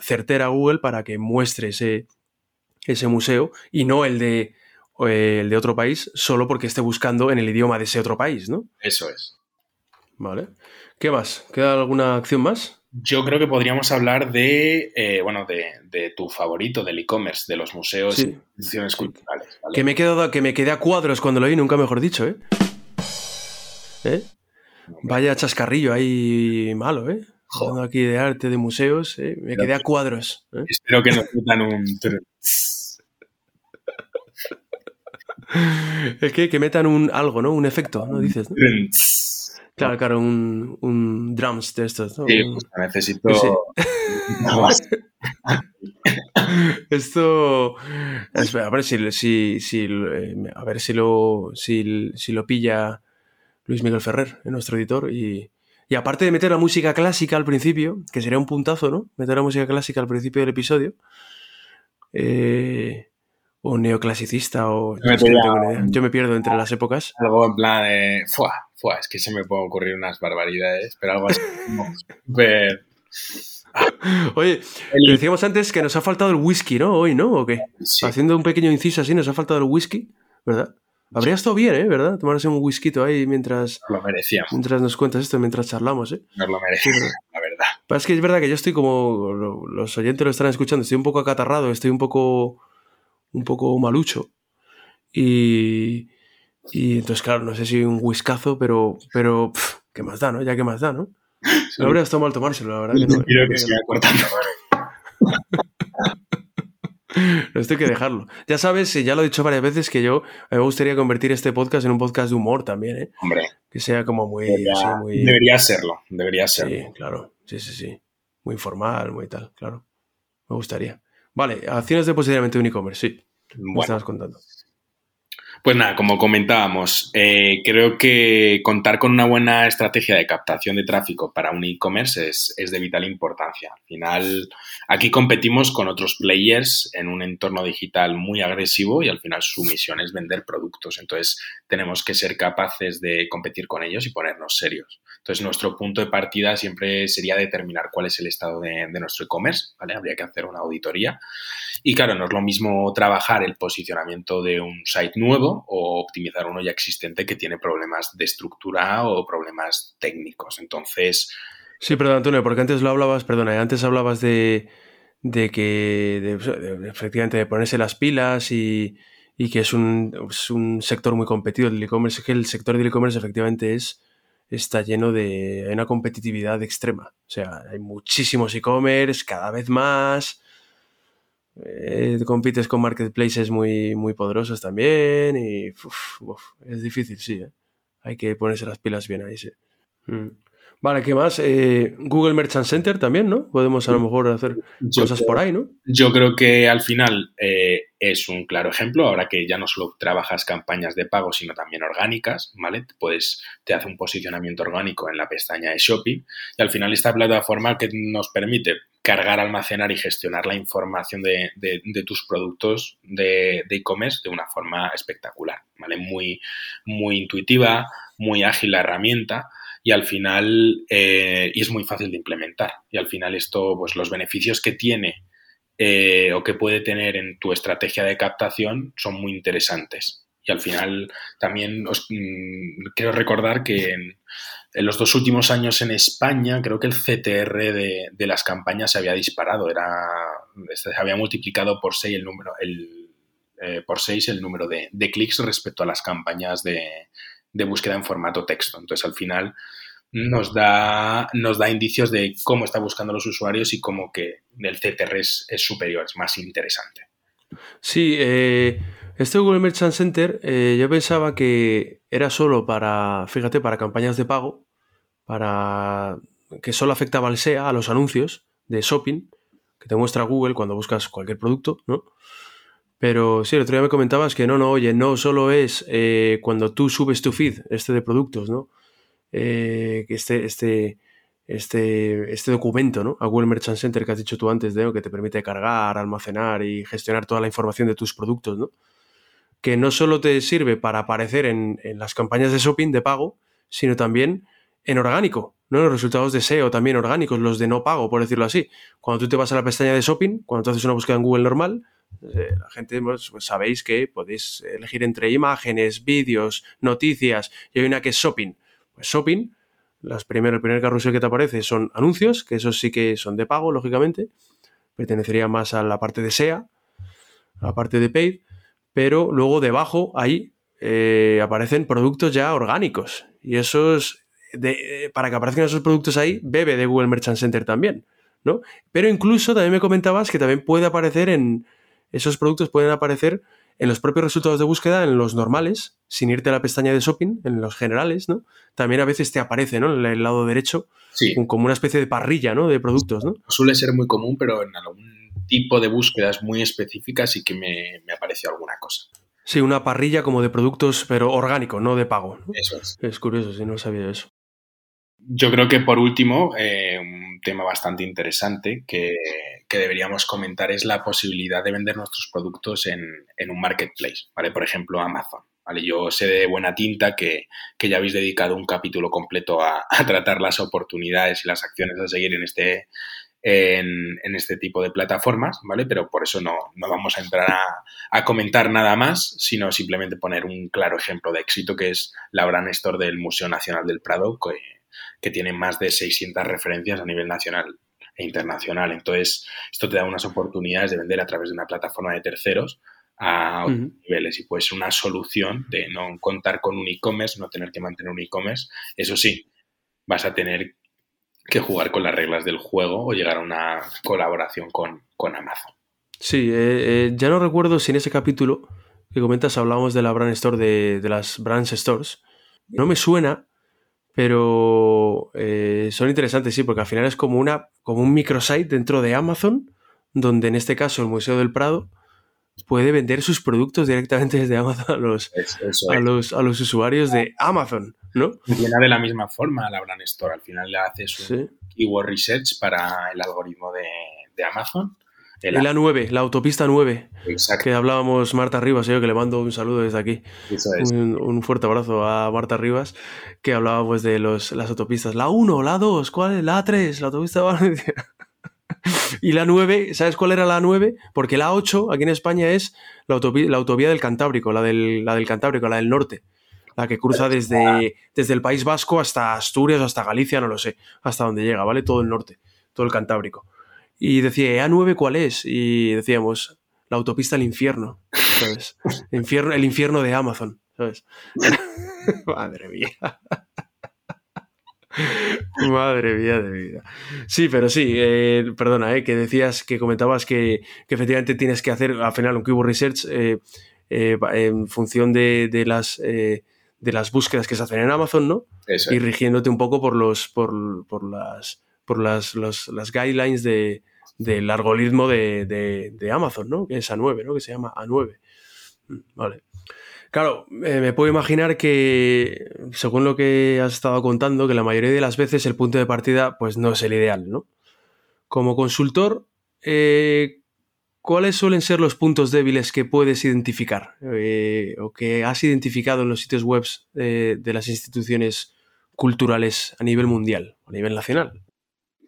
certera a Google para que muestre ese, ese museo y no el de, el de otro país solo porque esté buscando en el idioma de ese otro país, ¿no? Eso es. Vale. ¿Qué más? ¿Queda alguna acción más? Yo creo que podríamos hablar de, eh, bueno, de, tu favorito del e-commerce, de los museos y instituciones culturales. Que, me he que me quedé a cuadros cuando lo vi, nunca mejor dicho, ¿eh? ¿Eh? Vaya chascarrillo ahí malo, ¿eh? Hablando aquí de arte, de museos, ¿eh? me quedé a cuadros. ¿eh? Espero que no metan un... *laughs* es que, que metan un algo, ¿no? Un efecto, ¿no? Dices, ¿no? Claro, claro, un, un drums de estos. ¿no? Sí, pues necesito. *laughs* Esto. a ver si, si, si, eh, a ver si lo, si, si lo pilla Luis Miguel Ferrer, nuestro editor. Y, y aparte de meter la música clásica al principio, que sería un puntazo, ¿no? Meter la música clásica al principio del episodio. Eh, o neoclasicista o yo, me pierdo entre las épocas. Algo en plan de fuah, es que se me pueden ocurrir unas barbaridades, pero algo así como *laughs* Oye, decíamos antes que nos ha faltado el whisky, ¿no? Hoy, ¿no? ¿O qué? Haciendo un pequeño inciso así, nos ha faltado el whisky, ¿verdad? Habría estado bien, ¿eh? ¿Verdad? Tomarse un whisky ahí mientras. Lo merecíamos. Mientras nos cuentas esto, mientras charlamos, ¿eh? Nos lo merecíamos, la verdad. Pero es que es verdad que yo estoy como. Los oyentes lo están escuchando, estoy un poco acatarrado, estoy un poco un poco malucho. Y, y entonces, claro, no sé si un whiskazo, pero, pero ¿qué más da, no? Ya qué más da, ¿no? No habría estado mal tomárselo, la verdad. Que no, Quiero que siga cortando. *laughs* Esto hay que dejarlo. Ya sabes, ya lo he dicho varias veces, que yo me gustaría convertir este podcast en un podcast de humor también, ¿eh? Hombre, Que sea como muy... debería, así, muy- debería serlo, debería serlo. Sí, claro. Sí, sí, sí. Muy informal, muy tal, claro. Me gustaría. Vale, acciones de posicionamiento de un e-commerce, sí. Me Bueno, estabas contando. Pues nada, como comentábamos, eh, creo que contar con una buena estrategia de captación de tráfico para un e-commerce es, es de vital importancia. Al final, aquí competimos con otros players en un entorno digital muy agresivo y al final su misión es vender productos. Entonces, tenemos que ser capaces de competir con ellos y ponernos serios. Entonces, nuestro punto de partida siempre sería determinar cuál es el estado de, de nuestro e-commerce, ¿vale? Habría que hacer una auditoría. Y claro, no es lo mismo trabajar el posicionamiento de un site nuevo o optimizar uno ya existente que tiene problemas de estructura o problemas técnicos. Entonces, Sí, perdón, Antonio, porque antes lo hablabas, perdona, antes hablabas de, de que, efectivamente, de ponerse las pilas y, y que es un, es un sector muy competido el e-commerce, es que el sector del e-commerce efectivamente es, está lleno de una competitividad extrema. O sea, hay muchísimos e-commerce, cada vez más. Eh, compites con marketplaces muy, muy poderosos también y uf, uf, es difícil, sí. ¿eh? Hay que ponerse las pilas bien ahí, sí. Mm. Vale, ¿qué más? Eh, Google Merchant Center también, ¿no? Podemos a lo mejor hacer yo cosas creo- por ahí, ¿no? Yo creo que al final eh, es un claro ejemplo, ahora que ya no solo trabajas campañas de pago, sino también orgánicas, ¿vale? Pues te hace un posicionamiento orgánico en la pestaña de shopping y al final esta plataforma que nos permite cargar, almacenar y gestionar la información de, de- tus productos de de e-commerce de una forma espectacular, ¿vale? Muy, muy intuitiva, muy ágil la herramienta y al final eh, y es muy fácil de implementar y al final esto pues los beneficios que tiene eh, o que puede tener en tu estrategia de captación son muy interesantes y al final también os mm, quiero recordar que en, los dos últimos años en España creo que el CTR de, las campañas se había disparado era se había multiplicado por 6 el número el, eh, por seis el número de, de clics respecto a las campañas de, de búsqueda en formato texto. Entonces, al final, nos da, nos da indicios de cómo está buscando los usuarios y cómo que el CTR es, es superior, es más interesante. Sí, eh, este Google Merchant Center eh, yo pensaba que era solo para, fíjate, para campañas de pago, para que solo afectaba al SEA, a los anuncios de shopping que te muestra Google cuando buscas cualquier producto, ¿no? Pero sí, el otro día me comentabas que no, no, oye, no solo es eh, cuando tú subes tu feed, este de productos, ¿no? Eh, este, este, este, este documento, ¿no? A Google Merchant Center que has dicho tú antes, ¿no? que te permite cargar, almacenar y gestionar toda la información de tus productos, ¿no? Que no solo te sirve para aparecer en, las campañas de shopping de pago, sino también en orgánico, ¿no? Los resultados de SEO también orgánicos, los de no pago, por decirlo así. Cuando tú te vas a la pestaña de shopping, cuando tú haces una búsqueda en Google normal, eh, la gente pues, pues, sabéis que podéis elegir entre imágenes, vídeos, noticias, y hay una que es shopping. Pues shopping, las primeras, el primer carrusel que te aparece son anuncios, que esos sí que son de pago, lógicamente. Pertenecería más a la parte de SEA, a la parte de paid, pero luego debajo ahí eh, aparecen productos ya orgánicos. Y esos, de, eh, para que aparezcan esos productos ahí, bebe de Google Merchant Center también, ¿no? Pero incluso también me comentabas que también puede aparecer en, esos productos pueden aparecer en los propios resultados de búsqueda, en los normales, sin irte a la pestaña de shopping, en los generales, ¿no? También a veces te aparece, ¿no? En el lado derecho, Sí, como una especie de parrilla, ¿no? De productos, ¿no? suele ser muy común, pero en algún tipo de búsquedas muy específicas sí que me, me apareció alguna cosa. Sí, una parrilla como de productos, pero orgánico, no de pago. Eso es. Es curioso, si no sabía eso. Yo creo que por último, eh, un tema bastante interesante que, que deberíamos comentar es la posibilidad de vender nuestros productos en, en un marketplace, ¿vale? Por ejemplo, Amazon. ¿vale? Yo sé de buena tinta que, que ya habéis dedicado un capítulo completo a, a tratar las oportunidades y las acciones a seguir en este, en, en este tipo de plataformas, ¿vale? Pero por eso no, no vamos a entrar a, a comentar nada más, sino simplemente poner un claro ejemplo de éxito que es la Brand Store del Museo Nacional del Prado, que, que tiene más de 600 referencias a nivel nacional e internacional. Entonces, esto te da unas oportunidades de vender a través de una plataforma de terceros a otros niveles y puede ser una solución de no contar con un e-commerce, no tener que mantener un e-commerce. Eso sí, vas a tener que jugar con las reglas del juego o llegar a una colaboración con, Amazon. Sí, eh, eh, ya no recuerdo si en ese capítulo que comentas hablábamos de la brand store de, de las branch stores. No me suena, pero eh, son interesantes, sí, porque al final es como, una, como un microsite dentro de Amazon, donde en este caso el Museo del Prado puede vender sus productos directamente desde Amazon a los, a los, a los usuarios de Amazon, ¿no? Funciona de la misma forma la Brand Store. Al final le haces un keyword research para el algoritmo de, de Amazon. El la 9, la autopista 9. Exacto. Que hablábamos Marta Rivas, yo que le mando un saludo desde aquí. Un, fuerte abrazo a Marta Rivas, que hablaba pues de los, las autopistas. La 1, la 2, ¿cuál es? La 3, la autopista *laughs* y la 9, ¿sabes cuál era la 9? Porque la 8 aquí en España es la, la autovía del Cantábrico, la del, la del Cantábrico, la del norte. La que cruza desde, desde el País Vasco hasta Asturias hasta Galicia, no lo sé, hasta donde llega, ¿vale? Todo el norte, todo el Cantábrico. Y decía, ¿A9 cuál es? Y decíamos, la autopista al infierno, ¿sabes? *laughs* infierno, el infierno de Amazon, ¿sabes? *laughs* Madre mía. Madre mía de vida. Sí, pero sí, eh, perdona, eh, que decías, que comentabas que, efectivamente tienes que hacer al final un keyword research eh, en función de, las, de las búsquedas que se hacen en Amazon, ¿no? y rigiéndote un poco por los por, las por las, las guidelines de, del algoritmo de, Amazon, ¿no? Que es A9, ¿no? Que se llama A9. Mm, vale. Claro, eh, me puedo imaginar que, según lo que has estado contando, que la mayoría de las veces el punto de partida pues no es el ideal, ¿no? Como consultor, eh, ¿cuáles suelen ser los puntos débiles que puedes identificar eh, o que has identificado en los sitios web de las instituciones culturales a nivel mundial, a nivel nacional?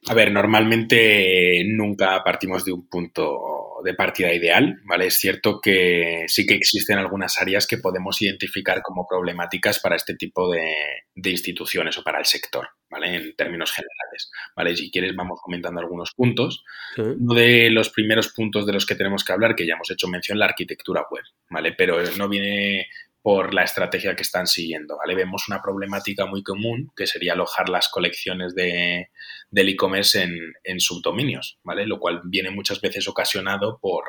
A ver, normalmente nunca partimos de un punto de partida ideal, ¿vale? Es cierto que sí que existen algunas áreas que podemos identificar como problemáticas para este tipo de, instituciones o para el sector, ¿vale? En términos generales, ¿vale? Si quieres vamos comentando algunos puntos. Uno de los primeros puntos de los que tenemos que hablar, que ya hemos hecho mención, la arquitectura web, ¿vale? Pero no viene por la estrategia que están siguiendo. ¿vale? Vemos una problemática muy común que sería alojar las colecciones de, del e-commerce en, subdominios, ¿vale? lo cual viene muchas veces ocasionado por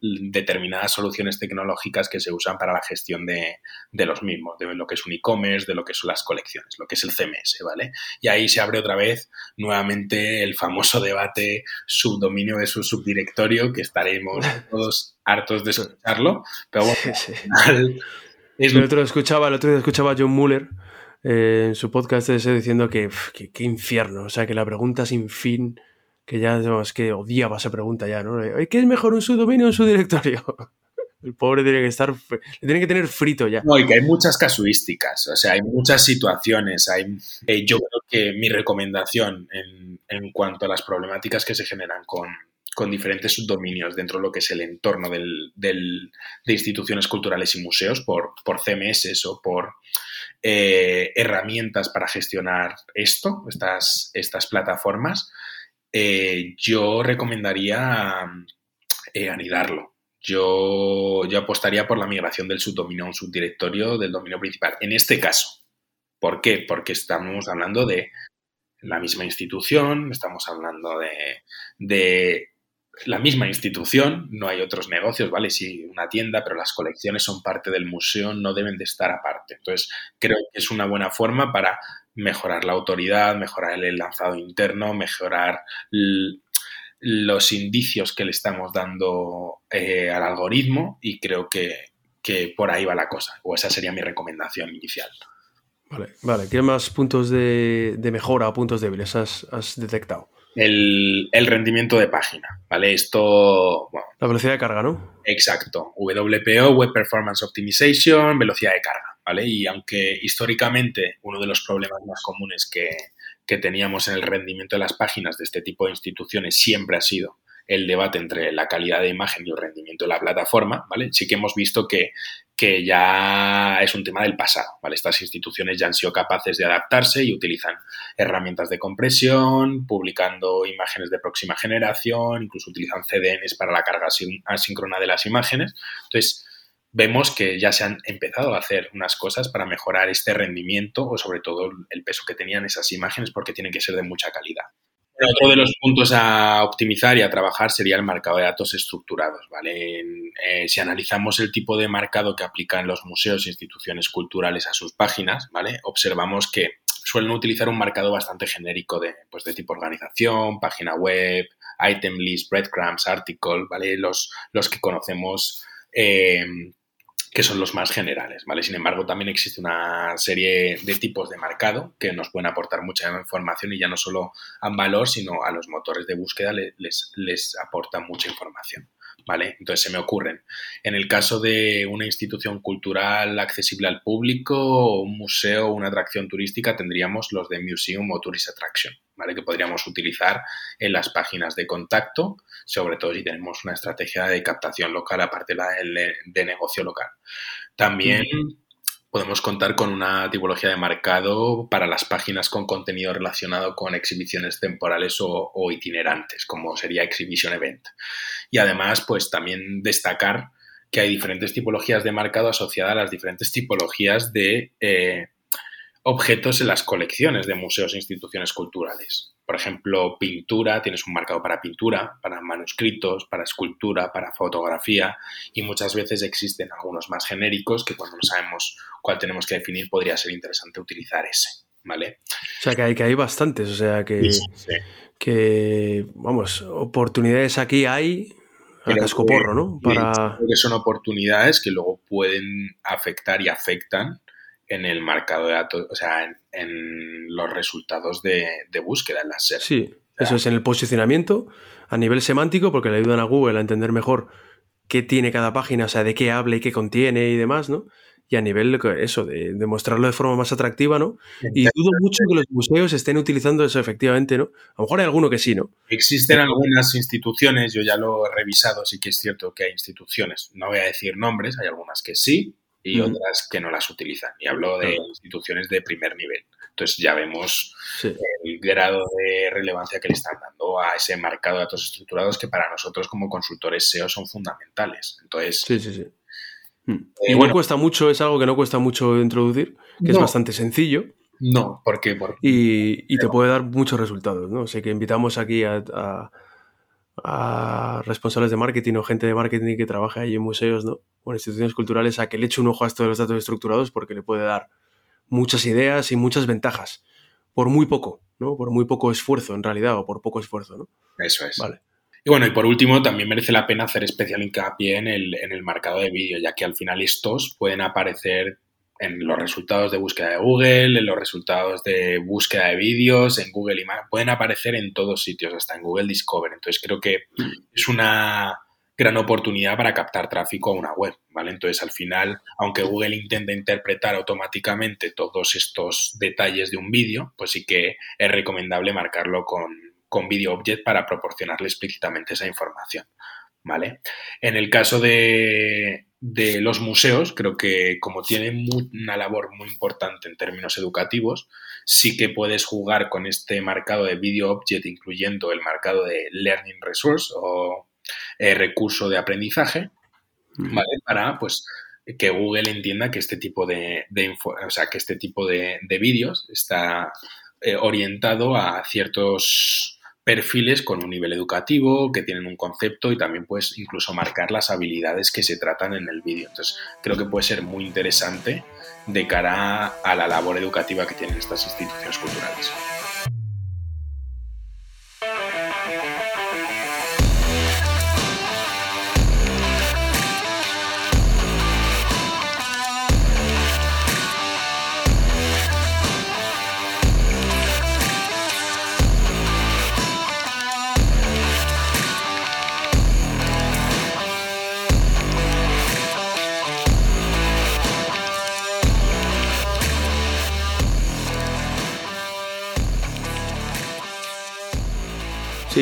determinadas soluciones tecnológicas que se usan para la gestión de, los mismos, de lo que es un e-commerce, de lo que son las colecciones, lo que es el CMS, ¿vale? Y ahí se abre otra vez nuevamente el famoso debate subdominio de su subdirectorio, que estaremos *laughs* todos hartos de escucharlo, pero bueno, el, otro escuchaba, el otro día escuchaba a John Muller eh, en su podcast ese diciendo que, qué infierno, o sea, que la pregunta sin fin, que ya es que odiaba esa pregunta ya, ¿no? ¿Qué es mejor un subdominio o un subdirectorio? *laughs* El pobre tiene que estar, le tiene que tener frito ya. No, y que hay muchas casuísticas, o sea, hay muchas situaciones. Hay, eh, yo creo que mi recomendación en, en cuanto a las problemáticas que se generan con, con diferentes subdominios dentro de lo que es el entorno del, de instituciones culturales y museos por, por CMS o por eh, herramientas para gestionar esto, estas, estas plataformas, eh, yo recomendaría eh, anidarlo. Yo, yo apostaría por la migración del subdominio a un subdirectorio del dominio principal. En este caso, ¿por qué? Porque estamos hablando de la misma institución, estamos hablando de, de la misma institución, no hay otros negocios, ¿vale? Sí, una tienda, pero las colecciones son parte del museo, no deben de estar aparte. Entonces, creo que es una buena forma para mejorar la autoridad, mejorar el lanzado interno, mejorar los indicios que le estamos dando eh, al algoritmo y creo que, por ahí va la cosa, o esa sería mi recomendación inicial. Vale, vale. ¿Qué más puntos de, mejora o puntos débiles has detectado? El, rendimiento de página, ¿vale? Esto... la velocidad de carga, ¿no? Exacto. WPO, Web Performance Optimization, velocidad de carga, ¿vale? Y aunque históricamente uno de los problemas más comunes que, teníamos en el rendimiento de las páginas de este tipo de instituciones siempre ha sido el debate entre la calidad de imagen y el rendimiento de la plataforma, ¿vale? Sí que hemos visto que, que ya es un tema del pasado, ¿vale? Estas instituciones ya han sido capaces de adaptarse y utilizan herramientas de compresión, publicando imágenes de próxima generación, incluso utilizan CDNs para la carga asíncrona de las imágenes. Entonces, vemos que ya se han empezado a hacer unas cosas para mejorar este rendimiento o sobre todo el peso que tenían esas imágenes porque tienen que ser de mucha calidad. Otro de los puntos a optimizar y a trabajar sería el marcado de datos estructurados. ¿vale? Eh, si analizamos el tipo de marcado que aplican los museos e instituciones culturales a sus páginas, ¿vale? observamos que suelen utilizar un marcado bastante genérico de, pues, de tipo organización, página web, item list, breadcrumbs, article, ¿vale? los, los que conocemos eh, que son los más generales, ¿vale? Sin embargo, también existe una serie de tipos de marcado que nos pueden aportar mucha información y ya no solo a valor, sino a los motores de búsqueda les, les aporta mucha información. ¿Vale? Entonces se me ocurren. En el caso de una institución cultural accesible al público, un museo una atracción turística, tendríamos los de Museum o Tourist Attraction, ¿vale? Que podríamos utilizar en las páginas de contacto, sobre todo si tenemos una estrategia de captación local aparte de, de negocio local. También podemos contar con una tipología de marcado para las páginas con contenido relacionado con exhibiciones temporales o, itinerantes, como sería Exhibition Event. Y además, pues también destacar que hay diferentes tipologías de marcado asociadas a las diferentes tipologías de eh, objetos en las colecciones de museos e instituciones culturales. Por ejemplo, pintura, tienes un marcado para pintura, para manuscritos, para escultura, para fotografía y muchas veces existen algunos más genéricos que cuando no sabemos cuál tenemos que definir podría ser interesante utilizar ese. ¿Vale? O sea que hay, que hay bastantes, o sea que, que vamos, oportunidades aquí hay a cascoporro, ¿no? Para... que son oportunidades que luego pueden afectar y afectan en el marcado de datos, o sea, en, los resultados de, búsqueda en las SER. Sí, eso es en el posicionamiento a nivel semántico, porque le ayudan a Google a entender mejor qué tiene cada página, o sea, de qué habla y qué contiene y demás, ¿no? Y a nivel, eso, de, de mostrarlo de forma más atractiva, ¿no? Y dudo mucho que los museos estén utilizando eso efectivamente, ¿no? A lo mejor hay alguno que sí, ¿no? Existen algunas instituciones, yo ya lo he revisado, sí que es cierto que hay instituciones, no voy a decir nombres, hay algunas que sí, y otras que no las utilizan. Y hablo de instituciones de primer nivel. Entonces ya vemos el grado de relevancia que le están dando a ese marcado de datos estructurados que para nosotros como consultores SEO son fundamentales. Entonces, sí, sí, sí. Hmm. Eh, bueno, cuesta mucho, es algo que no cuesta mucho introducir, que es bastante sencillo. No, porque por y, y te puede dar muchos resultados, ¿no? O sea que invitamos aquí a a responsables de marketing o gente de marketing que trabaja ahí en museos ¿no? o en instituciones culturales a que le eche un ojo a estos datos estructurados porque le puede dar muchas ideas y muchas ventajas por muy poco, ¿no? Por muy poco esfuerzo en realidad o por poco esfuerzo, ¿no? Eso es. Vale. Y bueno, y por último, también merece la pena hacer especial hincapié en el, en el marcado de vídeo, ya que al final estos pueden aparecer en los resultados de búsqueda de Google, en los resultados de búsqueda de vídeos, en Google Imagen, pueden aparecer en todos sitios, hasta en Google Discover. Entonces creo que es una gran oportunidad para captar tráfico a una web, ¿vale? Entonces al final, aunque Google intenta interpretar automáticamente todos estos detalles de un vídeo, pues sí que es recomendable marcarlo con, con Video Object para proporcionarle explícitamente esa información, ¿vale? En el caso de, de los museos, creo que como tienen una labor muy importante en términos educativos, sí que puedes jugar con este marcado de Video Object, incluyendo el marcado de Learning Resource o eh, recurso de aprendizaje, ¿vale? Para pues que Google entienda que este tipo de, o sea, que este tipo de, vídeos está eh, orientado a ciertos perfiles con un nivel educativo, que tienen un concepto y también puedes incluso marcar las habilidades que se tratan en el vídeo. Entonces, creo que puede ser muy interesante de cara a la labor educativa que tienen estas instituciones culturales.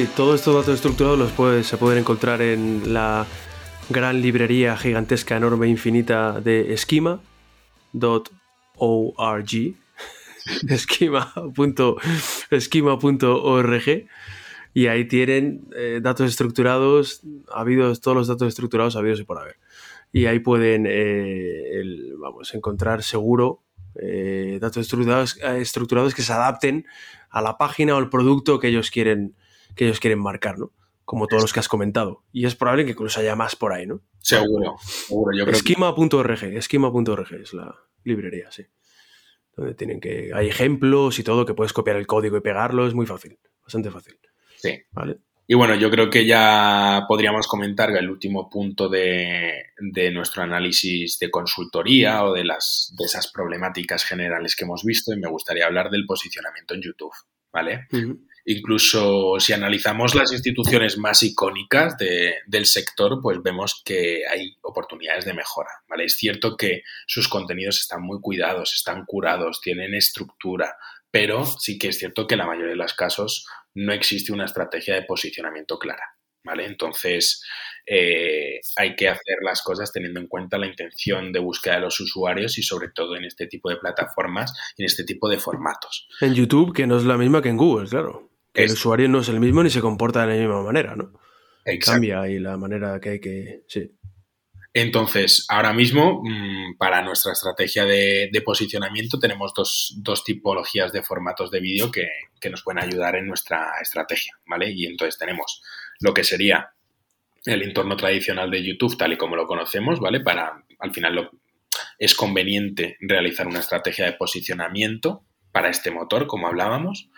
Sí, todos estos datos estructurados los se pueden encontrar en la gran librería gigantesca, enorme, infinita de esquema.org. esquema.org *laughs* y ahí tienen eh, datos estructurados, habidos todos los datos estructurados habidos y por haber. Y ahí pueden eh, vamos, encontrar seguro eh, datos estructurados, estructurados que se adapten a la página o al producto que ellos quieren, que ellos quieren marcar, ¿no? Como todos los que has comentado. Y es probable que incluso haya más por ahí, ¿no? Seguro, seguro. Yo Esquema.org, esquema.org es la librería, sí. Donde tienen que. Hay ejemplos y todo, que puedes copiar el código y pegarlo, es muy fácil, bastante fácil. Sí. Vale. Y bueno, yo creo que ya podríamos comentar el último punto de, nuestro análisis de consultoría o de, las, de esas problemáticas generales que hemos visto y me gustaría hablar del posicionamiento en YouTube, ¿vale? Incluso si analizamos las instituciones más icónicas del sector, pues vemos que hay oportunidades de mejora, ¿vale? Es cierto que sus contenidos están muy cuidados, están curados, tienen estructura, pero sí que es cierto que en la mayoría de los casos no existe una estrategia de posicionamiento clara. ¿Vale? Entonces, eh, hay que hacer las cosas teniendo en cuenta la intención de búsqueda de los usuarios y sobre todo en este tipo de plataformas y en este tipo de formatos. En YouTube, que no es la misma que en Google, claro. Que el usuario no es el mismo ni se comporta de la misma manera, ¿no? Cambia ahí la manera que hay que... Sí. Entonces, ahora mismo, mm, para nuestra estrategia de, posicionamiento, tenemos dos, tipologías de formatos de vídeo que, nos pueden ayudar en nuestra estrategia, ¿vale? Y entonces tenemos lo que sería el entorno tradicional de YouTube, tal y como lo conocemos, ¿vale? Para, al final, es conveniente realizar una estrategia de posicionamiento para este motor, como hablábamos.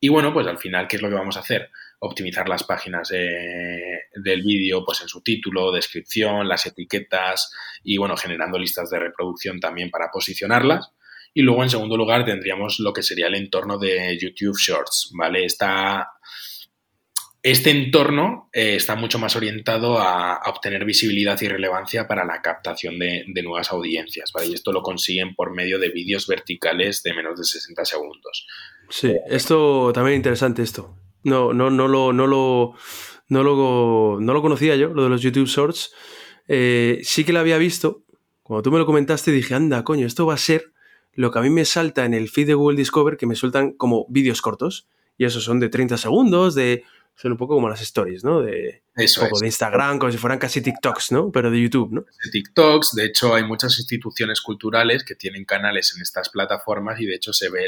Y bueno, pues al final, ¿qué es lo que vamos a hacer? optimizar las páginas del vídeo pues en su título, descripción, las etiquetas y bueno, generando listas de reproducción también para posicionarlas. Y luego en segundo lugar tendríamos lo que sería el entorno de YouTube Shorts, ¿vale? este entorno eh, está mucho más orientado a, obtener visibilidad y relevancia para la captación de, de, nuevas audiencias, ¿vale? Y esto lo consiguen por medio de vídeos verticales de menos de 60 segundos. Sí, esto también interesante esto. No, no, no lo, no lo, no lo, no lo conocía yo, lo de los YouTube Shorts. Eh, sí que lo había visto. Cuando tú me lo comentaste dije, anda, coño, esto va a ser lo que a mí me salta en el feed de Google Discover, que me sueltan como vídeos cortos. Y esos son de 30 segundos, de son un poco como las stories, ¿no? De, Eso de Instagram, como si fueran casi TikToks, ¿no? Pero de YouTube, ¿no? De TikToks, de hecho hay muchas instituciones culturales que tienen canales en estas plataformas y de hecho se ve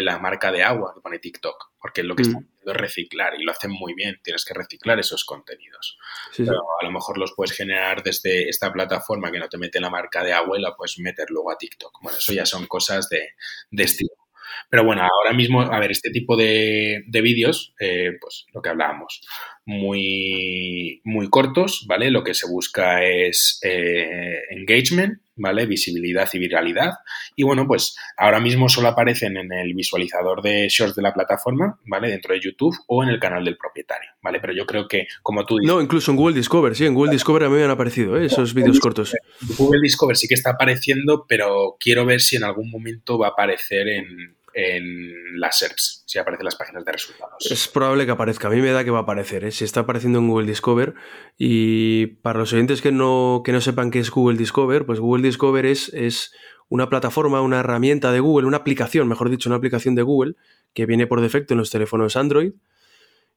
la marca de agua que pone TikTok, porque lo que están mm. haciendo es reciclar y lo hacen muy bien, tienes que reciclar esos contenidos. Pero a lo mejor los puedes generar desde esta plataforma que no te mete la marca de agua y la puedes meter luego a TikTok. Bueno, eso ya son cosas de, de estilo. Pero bueno, ahora mismo, a ver, este tipo de, vídeos, eh, pues lo que hablábamos, muy, muy cortos, ¿vale? Lo que se busca es eh, engagement, ¿vale? Visibilidad y viralidad. Y bueno, pues ahora mismo solo aparecen en el visualizador de shorts de la plataforma, ¿vale? Dentro de YouTube o en el canal del propietario, ¿vale? Pero yo creo que, como tú dices... No, incluso en Google Discover, sí, en Google Discover a mí me han aparecido ¿eh? esos vídeos cortos. Google Discover sí que está apareciendo, pero quiero ver si en algún momento va a aparecer en, en las SERPs, si aparecen las páginas de resultados. Es probable que aparezca, a mí me da que va a aparecer, ¿eh? si está apareciendo en Google Discover. Y para los oyentes que no, que no sepan qué es Google Discover, pues Google Discover es, es una plataforma, una herramienta de Google, una aplicación, mejor dicho, una aplicación de Google que viene por defecto en los teléfonos Android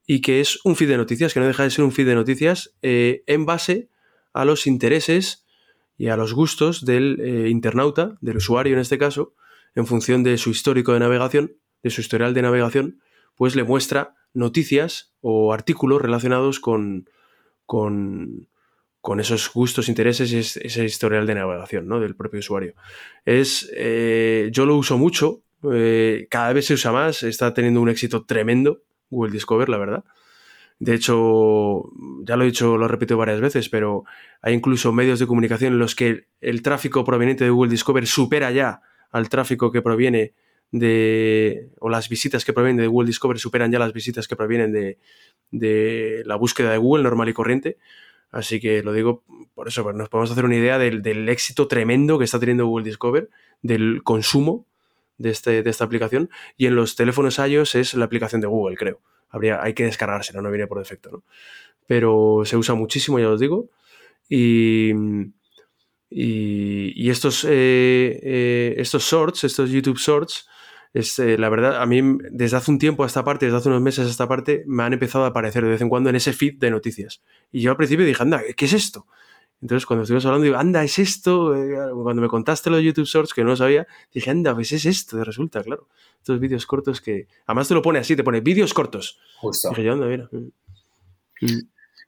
y que es un feed de noticias, que no deja de ser un feed de noticias eh, en base a los intereses y a los gustos del eh, internauta, del usuario en este caso, en función de su histórico de navegación, de su historial de navegación, pues le muestra noticias o artículos relacionados con, con, esos gustos, intereses y ese historial de navegación ¿no? del propio usuario. Es, eh, yo lo uso mucho, eh, cada vez se usa más, está teniendo un éxito tremendo Google Discover, la verdad. De hecho, ya lo he dicho, lo repito varias veces, pero hay incluso medios de comunicación en los que el tráfico proveniente de Google Discover supera ya al tráfico que proviene de, o las visitas que provienen de Google Discover superan ya las visitas que provienen de, de la búsqueda de Google normal y corriente. Así que lo digo por eso, nos podemos hacer una idea del, del, éxito tremendo que está teniendo Google Discover, del consumo de, este, de esta aplicación. Y en los teléfonos iOS es la aplicación de Google, creo. habría, hay que descargársela, no viene por defecto, ¿no? Pero se usa muchísimo, ya os digo. Y, y, estos, eh, eh, estos shorts, estos YouTube shorts, es, eh, la verdad, a mí desde hace un tiempo a esta parte, desde hace unos meses a esta parte, me han empezado a aparecer de vez en cuando en ese feed de noticias. Y yo al principio dije, anda, ¿qué es esto? Entonces, cuando estuvimos hablando, digo, anda, es esto. Cuando me contaste los YouTube Shorts, que no lo sabía, dije, anda, pues es esto. resulta, claro. Estos vídeos cortos que. Además, te lo pone así, te pone vídeos cortos. Justo. Dije yo, anda, mira.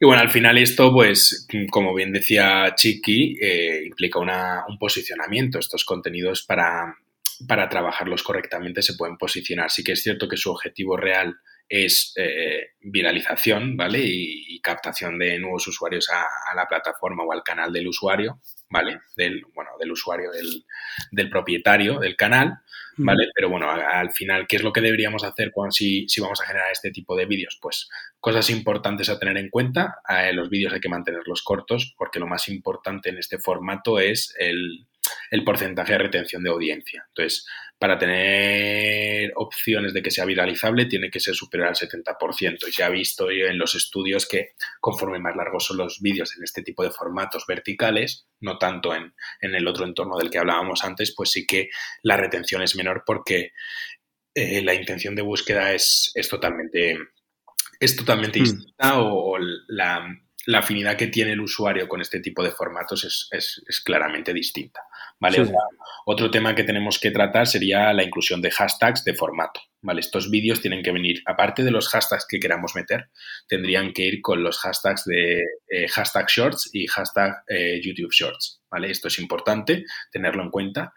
Mm. Y bueno, al final esto, pues, como bien decía Chiqui, eh, implica un posicionamiento. Estos contenidos para, para trabajarlos correctamente se pueden posicionar. Sí que es cierto que su objetivo real es eh, viralización, ¿vale? Y, captación de nuevos usuarios a, la plataforma o al canal del usuario, ¿vale? Del, bueno, del usuario, del, propietario del canal, ¿vale? Pero bueno, al final, ¿qué es lo que deberíamos hacer cuando, si, si vamos a generar este tipo de vídeos? Pues cosas importantes a tener en cuenta. Eh, los vídeos hay que mantenerlos cortos porque lo más importante en este formato es el, el porcentaje de retención de audiencia. Entonces, para tener opciones de que sea viralizable, tiene que ser superior al 70%. Y se ha visto en los estudios que conforme más largos son los vídeos en este tipo de formatos verticales, no tanto en, el otro entorno del que hablábamos antes, pues sí que la retención es menor porque eh, la intención de búsqueda es, totalmente es totalmente hmm. distinta o, la, afinidad que tiene el usuario con este tipo de formatos es claramente distinta. ¿Vale? otro tema que tenemos que tratar sería la inclusión de hashtags de formato, ¿vale? Estos vídeos tienen que venir, aparte de los hashtags que queramos meter, tendrían que ir con los hashtags de eh, hashtag shorts y hashtag eh, YouTube shorts, ¿vale? Esto es importante tenerlo en cuenta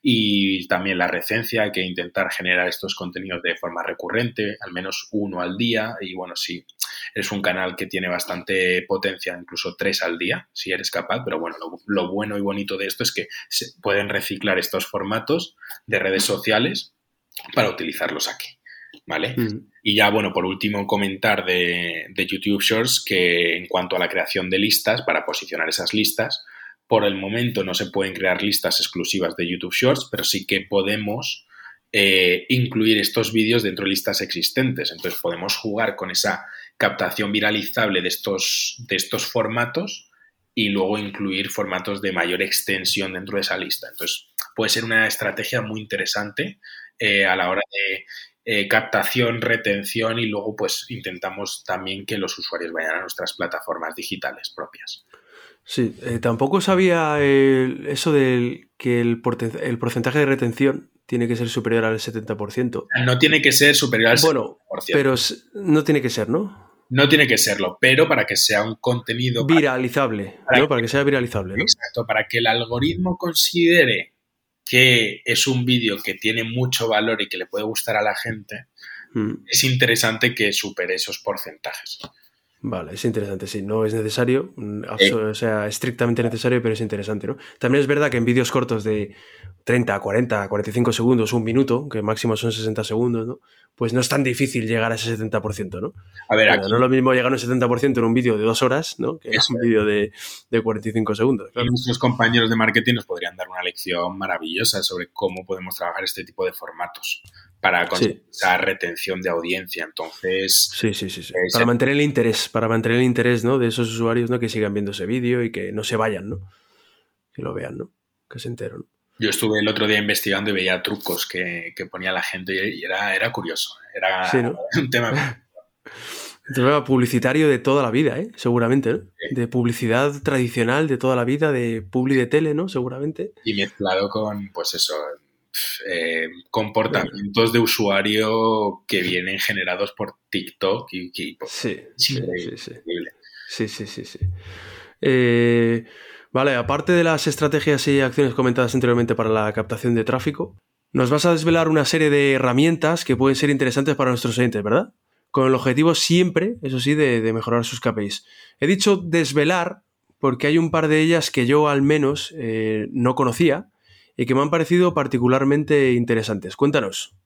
y también la recencia, hay que intentar generar estos contenidos de forma recurrente, al menos uno al día y bueno, si es un canal que tiene bastante potencia, incluso tres al día, si eres capaz, pero bueno, lo, bueno y bonito de esto es que se pueden reciclar estos formatos de redes sociales para utilizarlos aquí. ¿Vale? Mm. Y ya, bueno, por último, comentar de, de YouTube Shorts que en cuanto a la creación de listas, para posicionar esas listas, por el momento no se pueden crear listas exclusivas de YouTube Shorts, pero sí que podemos eh, incluir estos vídeos dentro de listas existentes. Entonces podemos jugar con esa captación viralizable de estos, de estos formatos y luego incluir formatos de mayor extensión dentro de esa lista. Entonces puede ser una estrategia muy interesante eh, a la hora de eh, captación, retención y luego pues intentamos también que los usuarios vayan a nuestras plataformas digitales propias. Sí, tampoco sabía eso del que el, porcentaje de retención tiene que ser superior al 70%. No tiene que ser superior al bueno, pero no tiene que ser, ¿no? No tiene que serlo, pero para que sea un contenido... Viralizable, para, ¿no? Para que sea viralizable, ¿no? Exacto, para que el algoritmo considere que es un vídeo que tiene mucho valor y que le puede gustar a la gente, mm. es interesante que supere esos porcentajes. Vale, es interesante, sí. No es necesario, mm, o sea, estrictamente necesario, pero es interesante, ¿no? También es verdad que en vídeos cortos de 30, 40, 45 segundos, un minuto, que máximo son 60 segundos, ¿no? Pues no es tan difícil llegar a ese 70%, ¿no? A ver, No es lo mismo llegar a un 70% en un vídeo de dos horas, ¿no? Que en un vídeo de, de, 45 segundos. Claro. Nuestros compañeros de marketing nos podrían dar una lección maravillosa sobre cómo podemos trabajar este tipo de formatos para conseguir esa retención de audiencia. Entonces. Sí, sí, sí. Para mantener el interés, para mantener el interés ¿no? de esos usuarios ¿no? que sigan viendo ese vídeo y que no se vayan, ¿no? Que lo vean, ¿no? Que se enteren. Yo estuve el otro día investigando y veía trucos que, ponía la gente y era, era curioso. Era *laughs* un tema. *laughs* *laughs* Un tema publicitario de toda la vida, ¿eh? seguramente, ¿no? De publicidad tradicional de toda la vida, de publi de tele, ¿no? Seguramente. Y mezclado con, pues eso, eh, comportamientos de usuario que vienen generados por TikTok y, sí, sí, sí, sí, sí, sí, sí, eh, vale, aparte de las estrategias y acciones comentadas anteriormente para la captación de tráfico, nos vas a desvelar una serie de herramientas que pueden ser interesantes para nuestros oyentes, ¿verdad? Con el objetivo siempre, eso sí, de, mejorar sus KPIs. He dicho desvelar porque hay un par de ellas que yo al menos eh, no conocía y que me han parecido particularmente interesantes. Cuéntanos.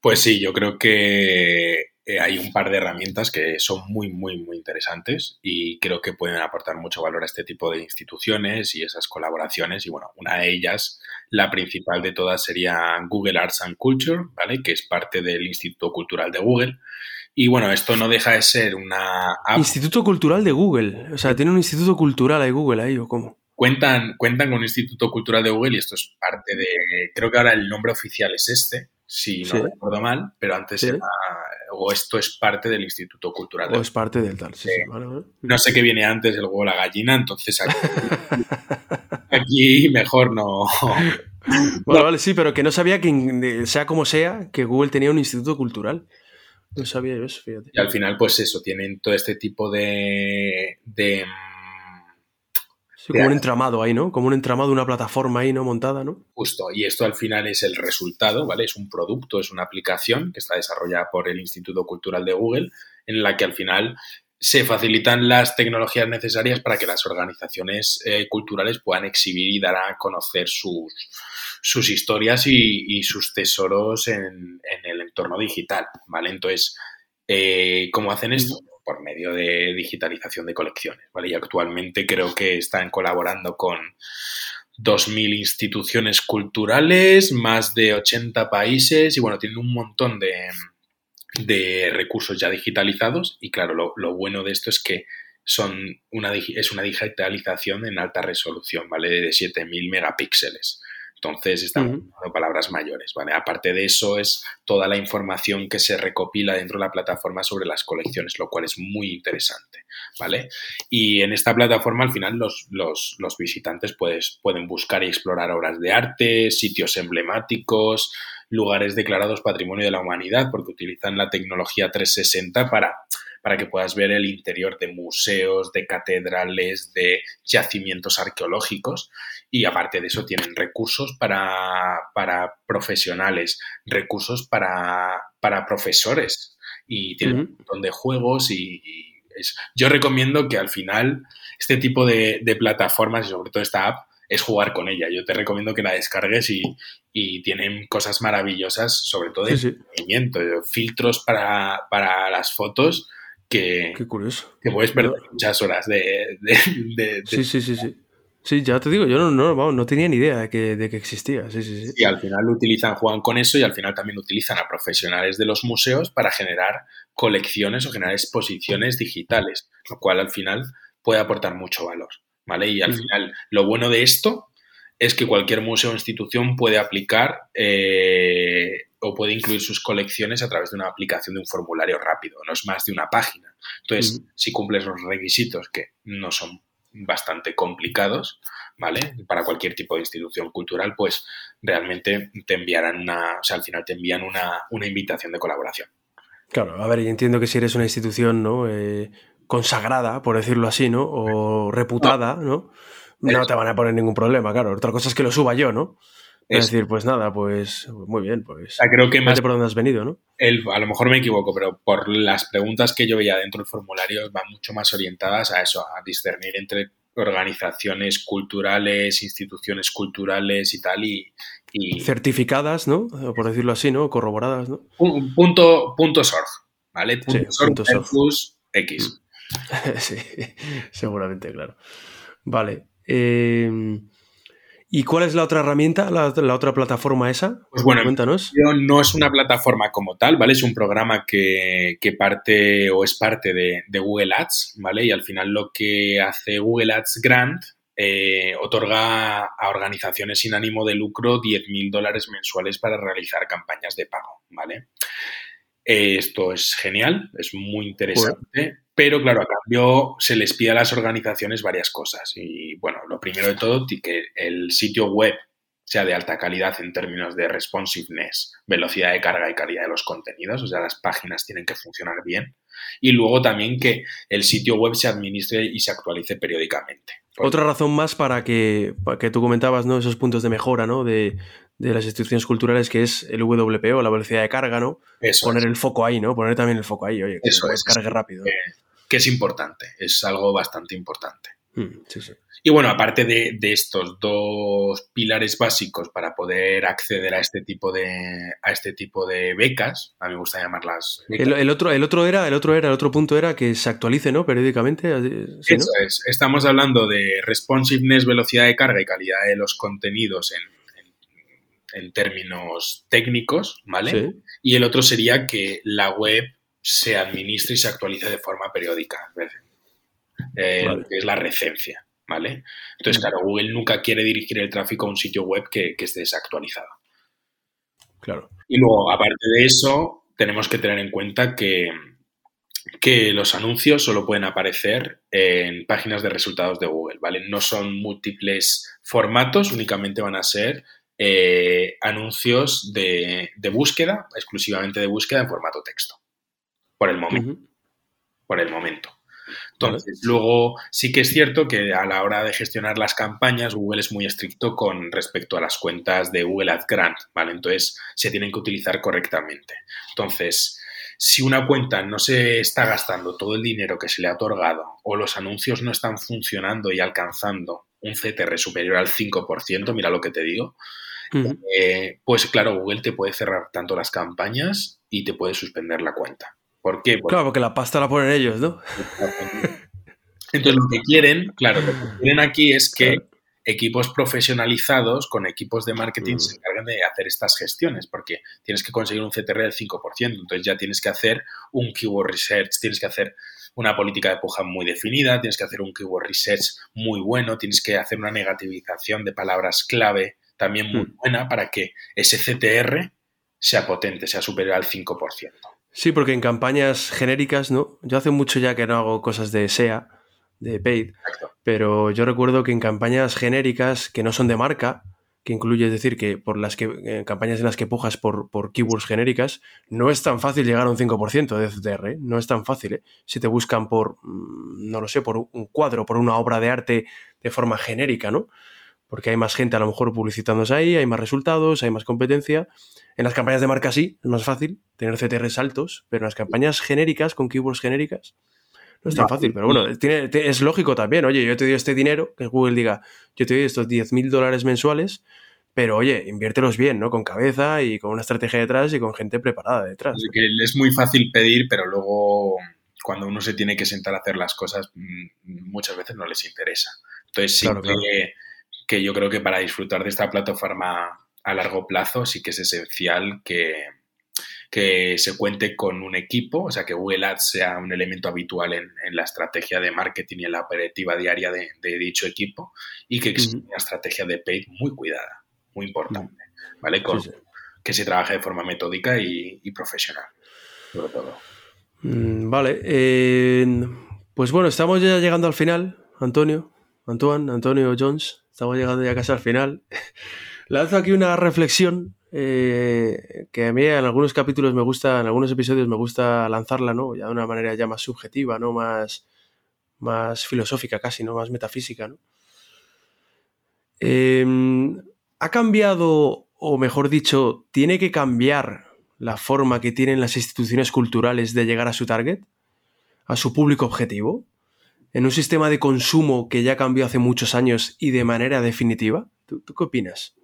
Pues sí, yo creo que eh, hay un par de herramientas que son muy, muy, muy interesantes y creo que pueden aportar mucho valor a este tipo de instituciones y esas colaboraciones. Y bueno, una de ellas, la principal de todas, sería Google Arts and Culture, ¿vale? Que es parte del Instituto Cultural de Google Y bueno, esto no deja de ser una Instituto Cultural de Google. O sea, tiene un instituto cultural ahí Google ahí, ¿o cómo? Cuentan, cuentan con un Instituto Cultural de Google y esto es parte de. Creo que ahora el nombre oficial es este, si no recuerdo mal, pero antes era. O esto es parte del Instituto Cultural. O es parte del tal, sí, No sé qué viene antes, el huevo o la gallina, entonces aquí, *laughs* aquí mejor no. Bueno, vale, sí, pero que no sabía que, sea como sea, que Google tenía un instituto cultural. No sabía yo eso, fíjate. Y al final, pues eso, tienen todo este tipo de. de como un entramado ahí, ¿no? Como un entramado, una plataforma ahí, ¿no? Montada, ¿no? Justo, y esto al final es el resultado, ¿vale? Es un producto, es una aplicación que está desarrollada por el Instituto Cultural de Google, en la que al final se facilitan las tecnologías necesarias para que las organizaciones eh, culturales puedan exhibir y dar a conocer sus, sus historias y, sus tesoros en, el entorno digital, ¿vale? Entonces, eh, ¿cómo hacen esto? Por medio de digitalización de colecciones, ¿vale? Y actualmente creo que están colaborando con 2.000 instituciones culturales, más de 80 países y, bueno, tienen un montón de, de recursos ya digitalizados y, claro, lo, lo bueno de esto es que son una, es una digitalización en alta resolución, ¿vale? De 7.000 megapíxeles. Entonces, estamos hablando palabras mayores, ¿vale? Aparte de eso, es toda la información que se recopila dentro de la plataforma sobre las colecciones, lo cual es muy interesante, ¿vale? Y en esta plataforma, al final, los, visitantes pues, pueden buscar y explorar obras de arte, sitios emblemáticos, lugares declarados Patrimonio de la Humanidad, porque utilizan la tecnología 360 para para que puedas ver el interior de museos, de catedrales, de yacimientos arqueológicos. Y aparte de eso tienen recursos para, profesionales, recursos para, profesores. Y tienen un montón de juegos y, yo recomiendo que al final este tipo de, plataformas y sobre todo esta app es jugar con ella. Yo te recomiendo que la descargues y, tienen cosas maravillosas, sobre todo de movimiento, filtros para, para, las fotos que, Qué curioso. que puedes perder muchas horas de, Sí, sí, sí, sí. Sí, ya te digo, yo no, no, no tenía ni idea de que, de que existía. Sí, sí, sí. Y al final utilizan, juegan con eso y al final también utilizan a profesionales de los museos para generar colecciones o generar exposiciones digitales, lo cual al final puede aportar mucho valor. ¿Vale? Y al final, lo bueno de esto es que cualquier museo o institución puede aplicar eh, o puede incluir sus colecciones a través de una aplicación de un formulario rápido, no es más de una página. Entonces, si cumples los requisitos que no son bastante complicados, ¿vale? Para cualquier tipo de institución cultural, pues realmente te enviarán una, o sea, al final te envían una, invitación de colaboración. Claro, a ver, y entiendo que si eres una institución, ¿no? Eh, consagrada, por decirlo así, ¿no? O reputada, ¿no? No te van a poner ningún problema, claro. Otra cosa es que lo suba yo, ¿no? Es, decir, pues nada, pues muy bien, pues. creo que más por dónde has venido, ¿no? El, a lo mejor me equivoco, pero por las preguntas que yo veía dentro del formulario van mucho más orientadas a eso, a discernir entre organizaciones culturales, instituciones culturales y tal, y, certificadas, ¿no? Por decirlo así, ¿no? Corroboradas, ¿no? punto, punto sorg, ¿vale? Punto, sorg X. *laughs* sí, seguramente, claro. Vale. Eh, ¿Y cuál es la otra herramienta, la, otra plataforma esa? Pues bueno, Cuéntanos. no es una plataforma como tal, ¿vale? Es un programa que, parte o es parte de, Google Ads, ¿vale? Y al final lo que hace Google Ads Grant eh, otorga a organizaciones sin ánimo de lucro 10.000 dólares mensuales para realizar campañas de pago, ¿vale? esto es genial, es muy interesante. Pero claro, a cambio se les pide a las organizaciones varias cosas. Y bueno, lo primero de todo, que el sitio web sea de alta calidad en términos de responsiveness, velocidad de carga y calidad de los contenidos, o sea, las páginas tienen que funcionar bien. Y luego también que el sitio web se administre y se actualice periódicamente. Otra razón más para que, que tú comentabas ¿no? esos puntos de mejora ¿no? de, las instituciones culturales, que es el WPO, la velocidad de carga, ¿no? Poner el foco ahí, ¿no? Poner también el foco ahí, oye, que Eso descargue rápido que es importante, es algo bastante importante. Mm, sí, sí. Y bueno, aparte de, estos dos pilares básicos para poder acceder a este tipo de, a este tipo de becas, a mí me gusta llamarlas. El, otro, el otro era, el otro era, el otro punto era que se actualice, ¿no? Periódicamente. Eso es. Estamos hablando de responsiveness, velocidad de carga y calidad de los contenidos en, en, términos técnicos, ¿vale? Y el otro sería que la web se administre y se actualice de forma periódica, eh, es la recencia, ¿vale? Entonces, claro, Google nunca quiere dirigir el tráfico a un sitio web que, que esté desactualizado. Claro. Y luego, aparte de eso, tenemos que tener en cuenta que, que los anuncios solo pueden aparecer en páginas de resultados de Google, ¿vale? No son múltiples formatos, únicamente van a ser eh, anuncios de, búsqueda, exclusivamente de búsqueda en formato texto, por el momento. Por el momento. Entonces, luego sí que es cierto que a la hora de gestionar las campañas, Google es muy estricto con respecto a las cuentas de Google Ad Grant, ¿vale? Entonces, se tienen que utilizar correctamente. Entonces, si una cuenta no se está gastando todo el dinero que se le ha otorgado o los anuncios no están funcionando y alcanzando un CTR superior al 5%, mira lo que te digo, eh, pues claro, Google te puede cerrar tanto las campañas y te puede suspender la cuenta. ¿Por qué? claro, porque la pasta la ponen ellos, ¿no? Entonces lo que quieren, claro, lo que quieren aquí es que equipos profesionalizados con equipos de marketing mm. se encargan de hacer estas gestiones, porque tienes que conseguir un CTR del 5%, entonces ya tienes que hacer un keyword research, tienes que hacer una política de puja muy definida, tienes que hacer un keyword research muy bueno, tienes que hacer una negativización de palabras clave también muy mm. buena para que ese CTR sea potente, sea superior al 5%. Sí, porque en campañas genéricas, ¿no? Yo hace mucho ya que no hago cosas de SEA, de paid. Pero yo recuerdo que en campañas genéricas que no son de marca, que incluye, es decir, que por las que en campañas en las que pujas por, por keywords genéricas, no es tan fácil llegar a un 5% de CTR, ¿eh? no es tan fácil. ¿eh? Si te buscan por, mm, no lo sé, por un cuadro, por una obra de arte de forma genérica, ¿no? Porque hay más gente a lo mejor publicitándose ahí, hay más resultados, hay más competencia. En las campañas de marca sí, es más fácil tener CTRs altos, pero en las campañas genéricas, con keywords genéricas, no es tan fácil, pero bueno, es lógico también. Oye, yo te doy este dinero, que Google diga, yo te doy estos 10 mil dólares mensuales, pero oye, inviértelos bien, ¿no? Con cabeza y con una estrategia detrás y con gente preparada detrás. Es muy fácil pedir, pero luego cuando uno se tiene que sentar a hacer las cosas, mm, muchas veces no les interesa. Entonces sí que yo creo que para disfrutar de esta plataforma a largo plazo sí que es esencial que, que se cuente con un equipo, o sea, que Google Ads sea un elemento habitual en, la estrategia de marketing y en la operativa diaria de, dicho equipo y que exista una estrategia de paid muy cuidada, muy importante, ¿vale? Que se trabaje de forma metódica y, profesional, sobre todo. Mm, vale, eh, pues bueno, estamos ya llegando al final, Antonio, Antoine, Antonio Jones, estamos llegando ya casi al final. *laughs* Lanzo aquí una reflexión eh, que a mí en algunos capítulos me gusta, en algunos episodios me gusta lanzarla, ¿no? Ya de una manera ya más subjetiva, ¿no? Más, filosófica casi, ¿no? Más metafísica, ¿no? Em, ¿Ha cambiado, o mejor dicho, tiene que cambiar la forma que tienen las instituciones culturales de llegar a su target? ¿A su público objetivo? ¿En un sistema de consumo que ya cambió hace muchos años y de manera definitiva? ¿Tú, tú qué opinas?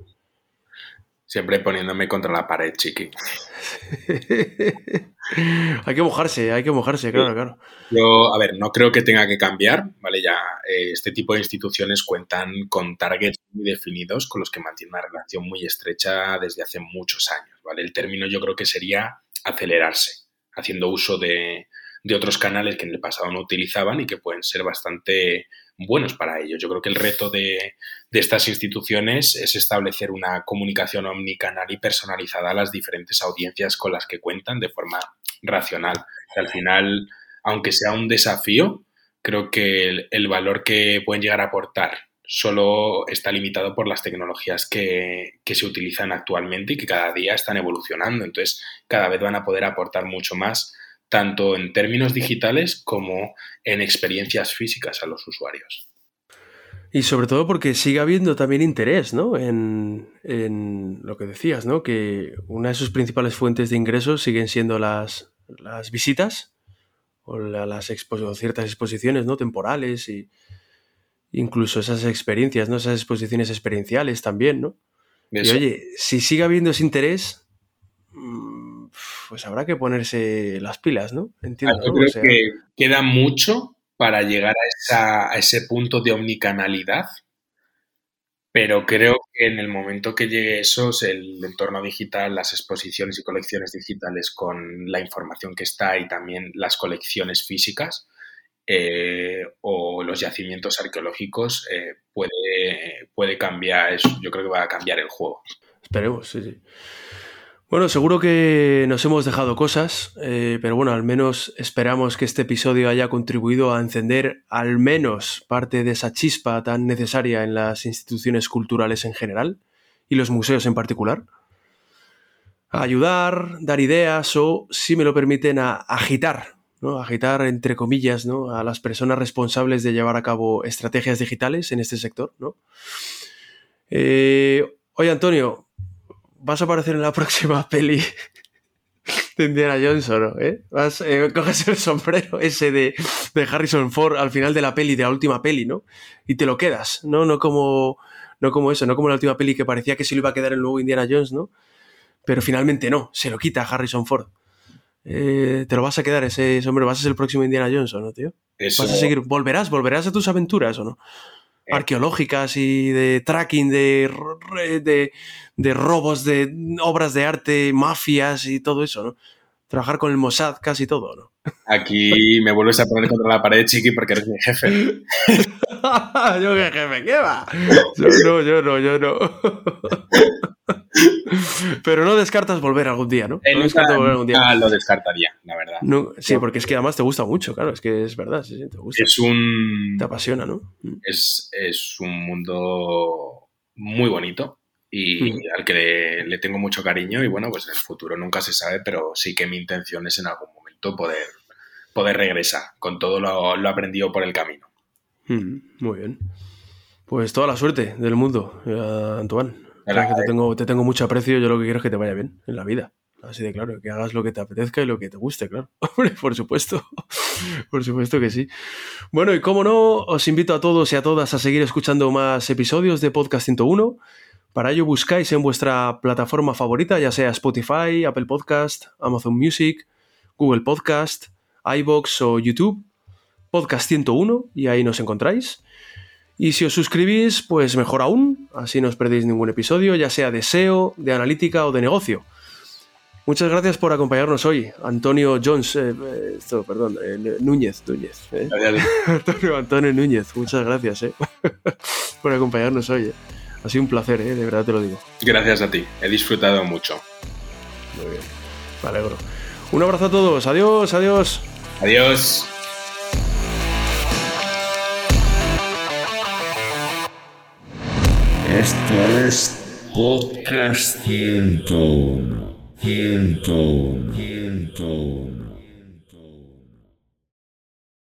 Siempre poniéndome contra la pared, chiqui. *laughs* hay que mojarse, hay que mojarse, claro, claro. Yo, a ver, no creo que tenga que cambiar, ¿vale? Ya eh, este tipo de instituciones cuentan con targets muy definidos con los que mantienen una relación muy estrecha desde hace muchos años, ¿vale? El término yo creo que sería acelerarse, haciendo uso de, de otros canales que en el pasado no utilizaban y que pueden ser bastante buenos para ello. Yo creo que el reto de, estas instituciones es establecer una comunicación omnicanal y personalizada a las diferentes audiencias con las que cuentan de forma racional. al final, aunque sea un desafío, creo que el, valor que pueden llegar a aportar solo está limitado por las tecnologías que, que, se utilizan actualmente y que cada día están evolucionando. Entonces, cada vez van a poder aportar mucho más tanto en términos digitales como en experiencias físicas a los usuarios. Y sobre todo porque sigue habiendo también interés, ¿no? En, lo que decías, ¿no? Que una de sus principales fuentes de ingresos siguen siendo las, las visitas o las ciertas exposiciones, ¿no? Temporales y incluso esas experiencias, ¿no? Esas exposiciones experienciales también, ¿no? Y oye, si sigue habiendo ese interés, pues habrá que ponerse las pilas, ¿no? Entiendo. Yo creo que queda mucho para llegar a, ese punto de omnicanalidad Pero creo que en el momento que llegue eso, el entorno digital, las exposiciones y colecciones digitales con la información que está y también las colecciones físicas eh, o los yacimientos arqueológicos eh, puede, puede cambiar, eso. yo creo que va a cambiar el juego. Esperemos, sí, sí. Bueno, seguro que nos hemos dejado cosas, eh, pero bueno, al menos esperamos que este episodio haya contribuido a encender al menos parte de esa chispa tan necesaria en las instituciones culturales en general y los museos en particular. A ayudar, dar ideas o, si me lo permiten, a agitar, ¿no? agitar entre comillas ¿no? a las personas responsables de llevar a cabo estrategias digitales en este sector. ¿no? Eh, oye, Antonio, vas a aparecer en la *laughs* próxima peli de Indiana Jones o no, ¿eh? Vas, eh, coges el sombrero ese de, de, Harrison Ford al final de la peli, de la última peli, ¿no? Y te lo quedas, ¿no? No como, no como eso, no como la última peli que parecía que se lo iba a quedar el nuevo Indiana Jones, ¿no? Pero finalmente no, se lo quita Harrison Ford. Eh, te lo vas a quedar ese sombrero, vas a ser el próximo Indiana Jones o no, tío. Vas a seguir, volverás, volverás a tus aventuras o no. Eh. arqueológicas y de tracking, de, de, de, robos de obras de arte, mafias y todo eso, ¿no? Trabajar con el Mossad, casi todo, ¿no? Aquí me vuelves a poner contra la pared, chiqui, porque eres mi jefe. *laughs* yo qué jefe, ¿qué va? *laughs* Yo no, yo no, yo no. *laughs* Pero no descartas volver algún día, ¿no? no descartas volver algún día. lo descartaría, la verdad. sí, porque es que además te gusta mucho, claro, es que es verdad, sí, te gusta. Es un... Te apasiona, ¿no? Mm. Es, es un mundo muy bonito y mm. al que le, tengo mucho cariño y bueno, pues en el futuro nunca se sabe, pero sí que mi intención es en algún momento poder, poder regresar con todo lo, lo aprendido por el camino. Mm, muy bien. Pues toda la suerte del mundo, eh, Antoine que te tengo, te tengo mucho aprecio, yo lo que quiero es que te vaya bien en la vida. Así de claro, que hagas lo que te apetezca y lo que te guste, claro. *laughs* Hombre, por supuesto. *laughs* por supuesto que sí. Bueno, y como no, os invito a todos y a todas a seguir escuchando más episodios de Podcast 101. Para ello buscáis en vuestra plataforma favorita, ya sea Spotify, Apple Podcast, Amazon Music, Google Podcast, iBox o YouTube, Podcast 101, y ahí nos encontráis. Y si os suscribís, pues mejor aún, así no os perdéis ningún episodio, ya sea de SEO, de analítica o de negocio. Muchas gracias por acompañarnos hoy, Antonio Jones, eh, eh, perdón, eh, Núñez, Núñez. *laughs* Antonio, Antonio Núñez, muchas gracias *laughs* por acompañarnos hoy. Ha sido un placer, de verdad te lo digo. Gracias a ti, he disfrutado mucho. Muy bien, me alegro. Un abrazo a todos, adiós, adiós. Adiós. Esto es Podcast 101. 101. 101.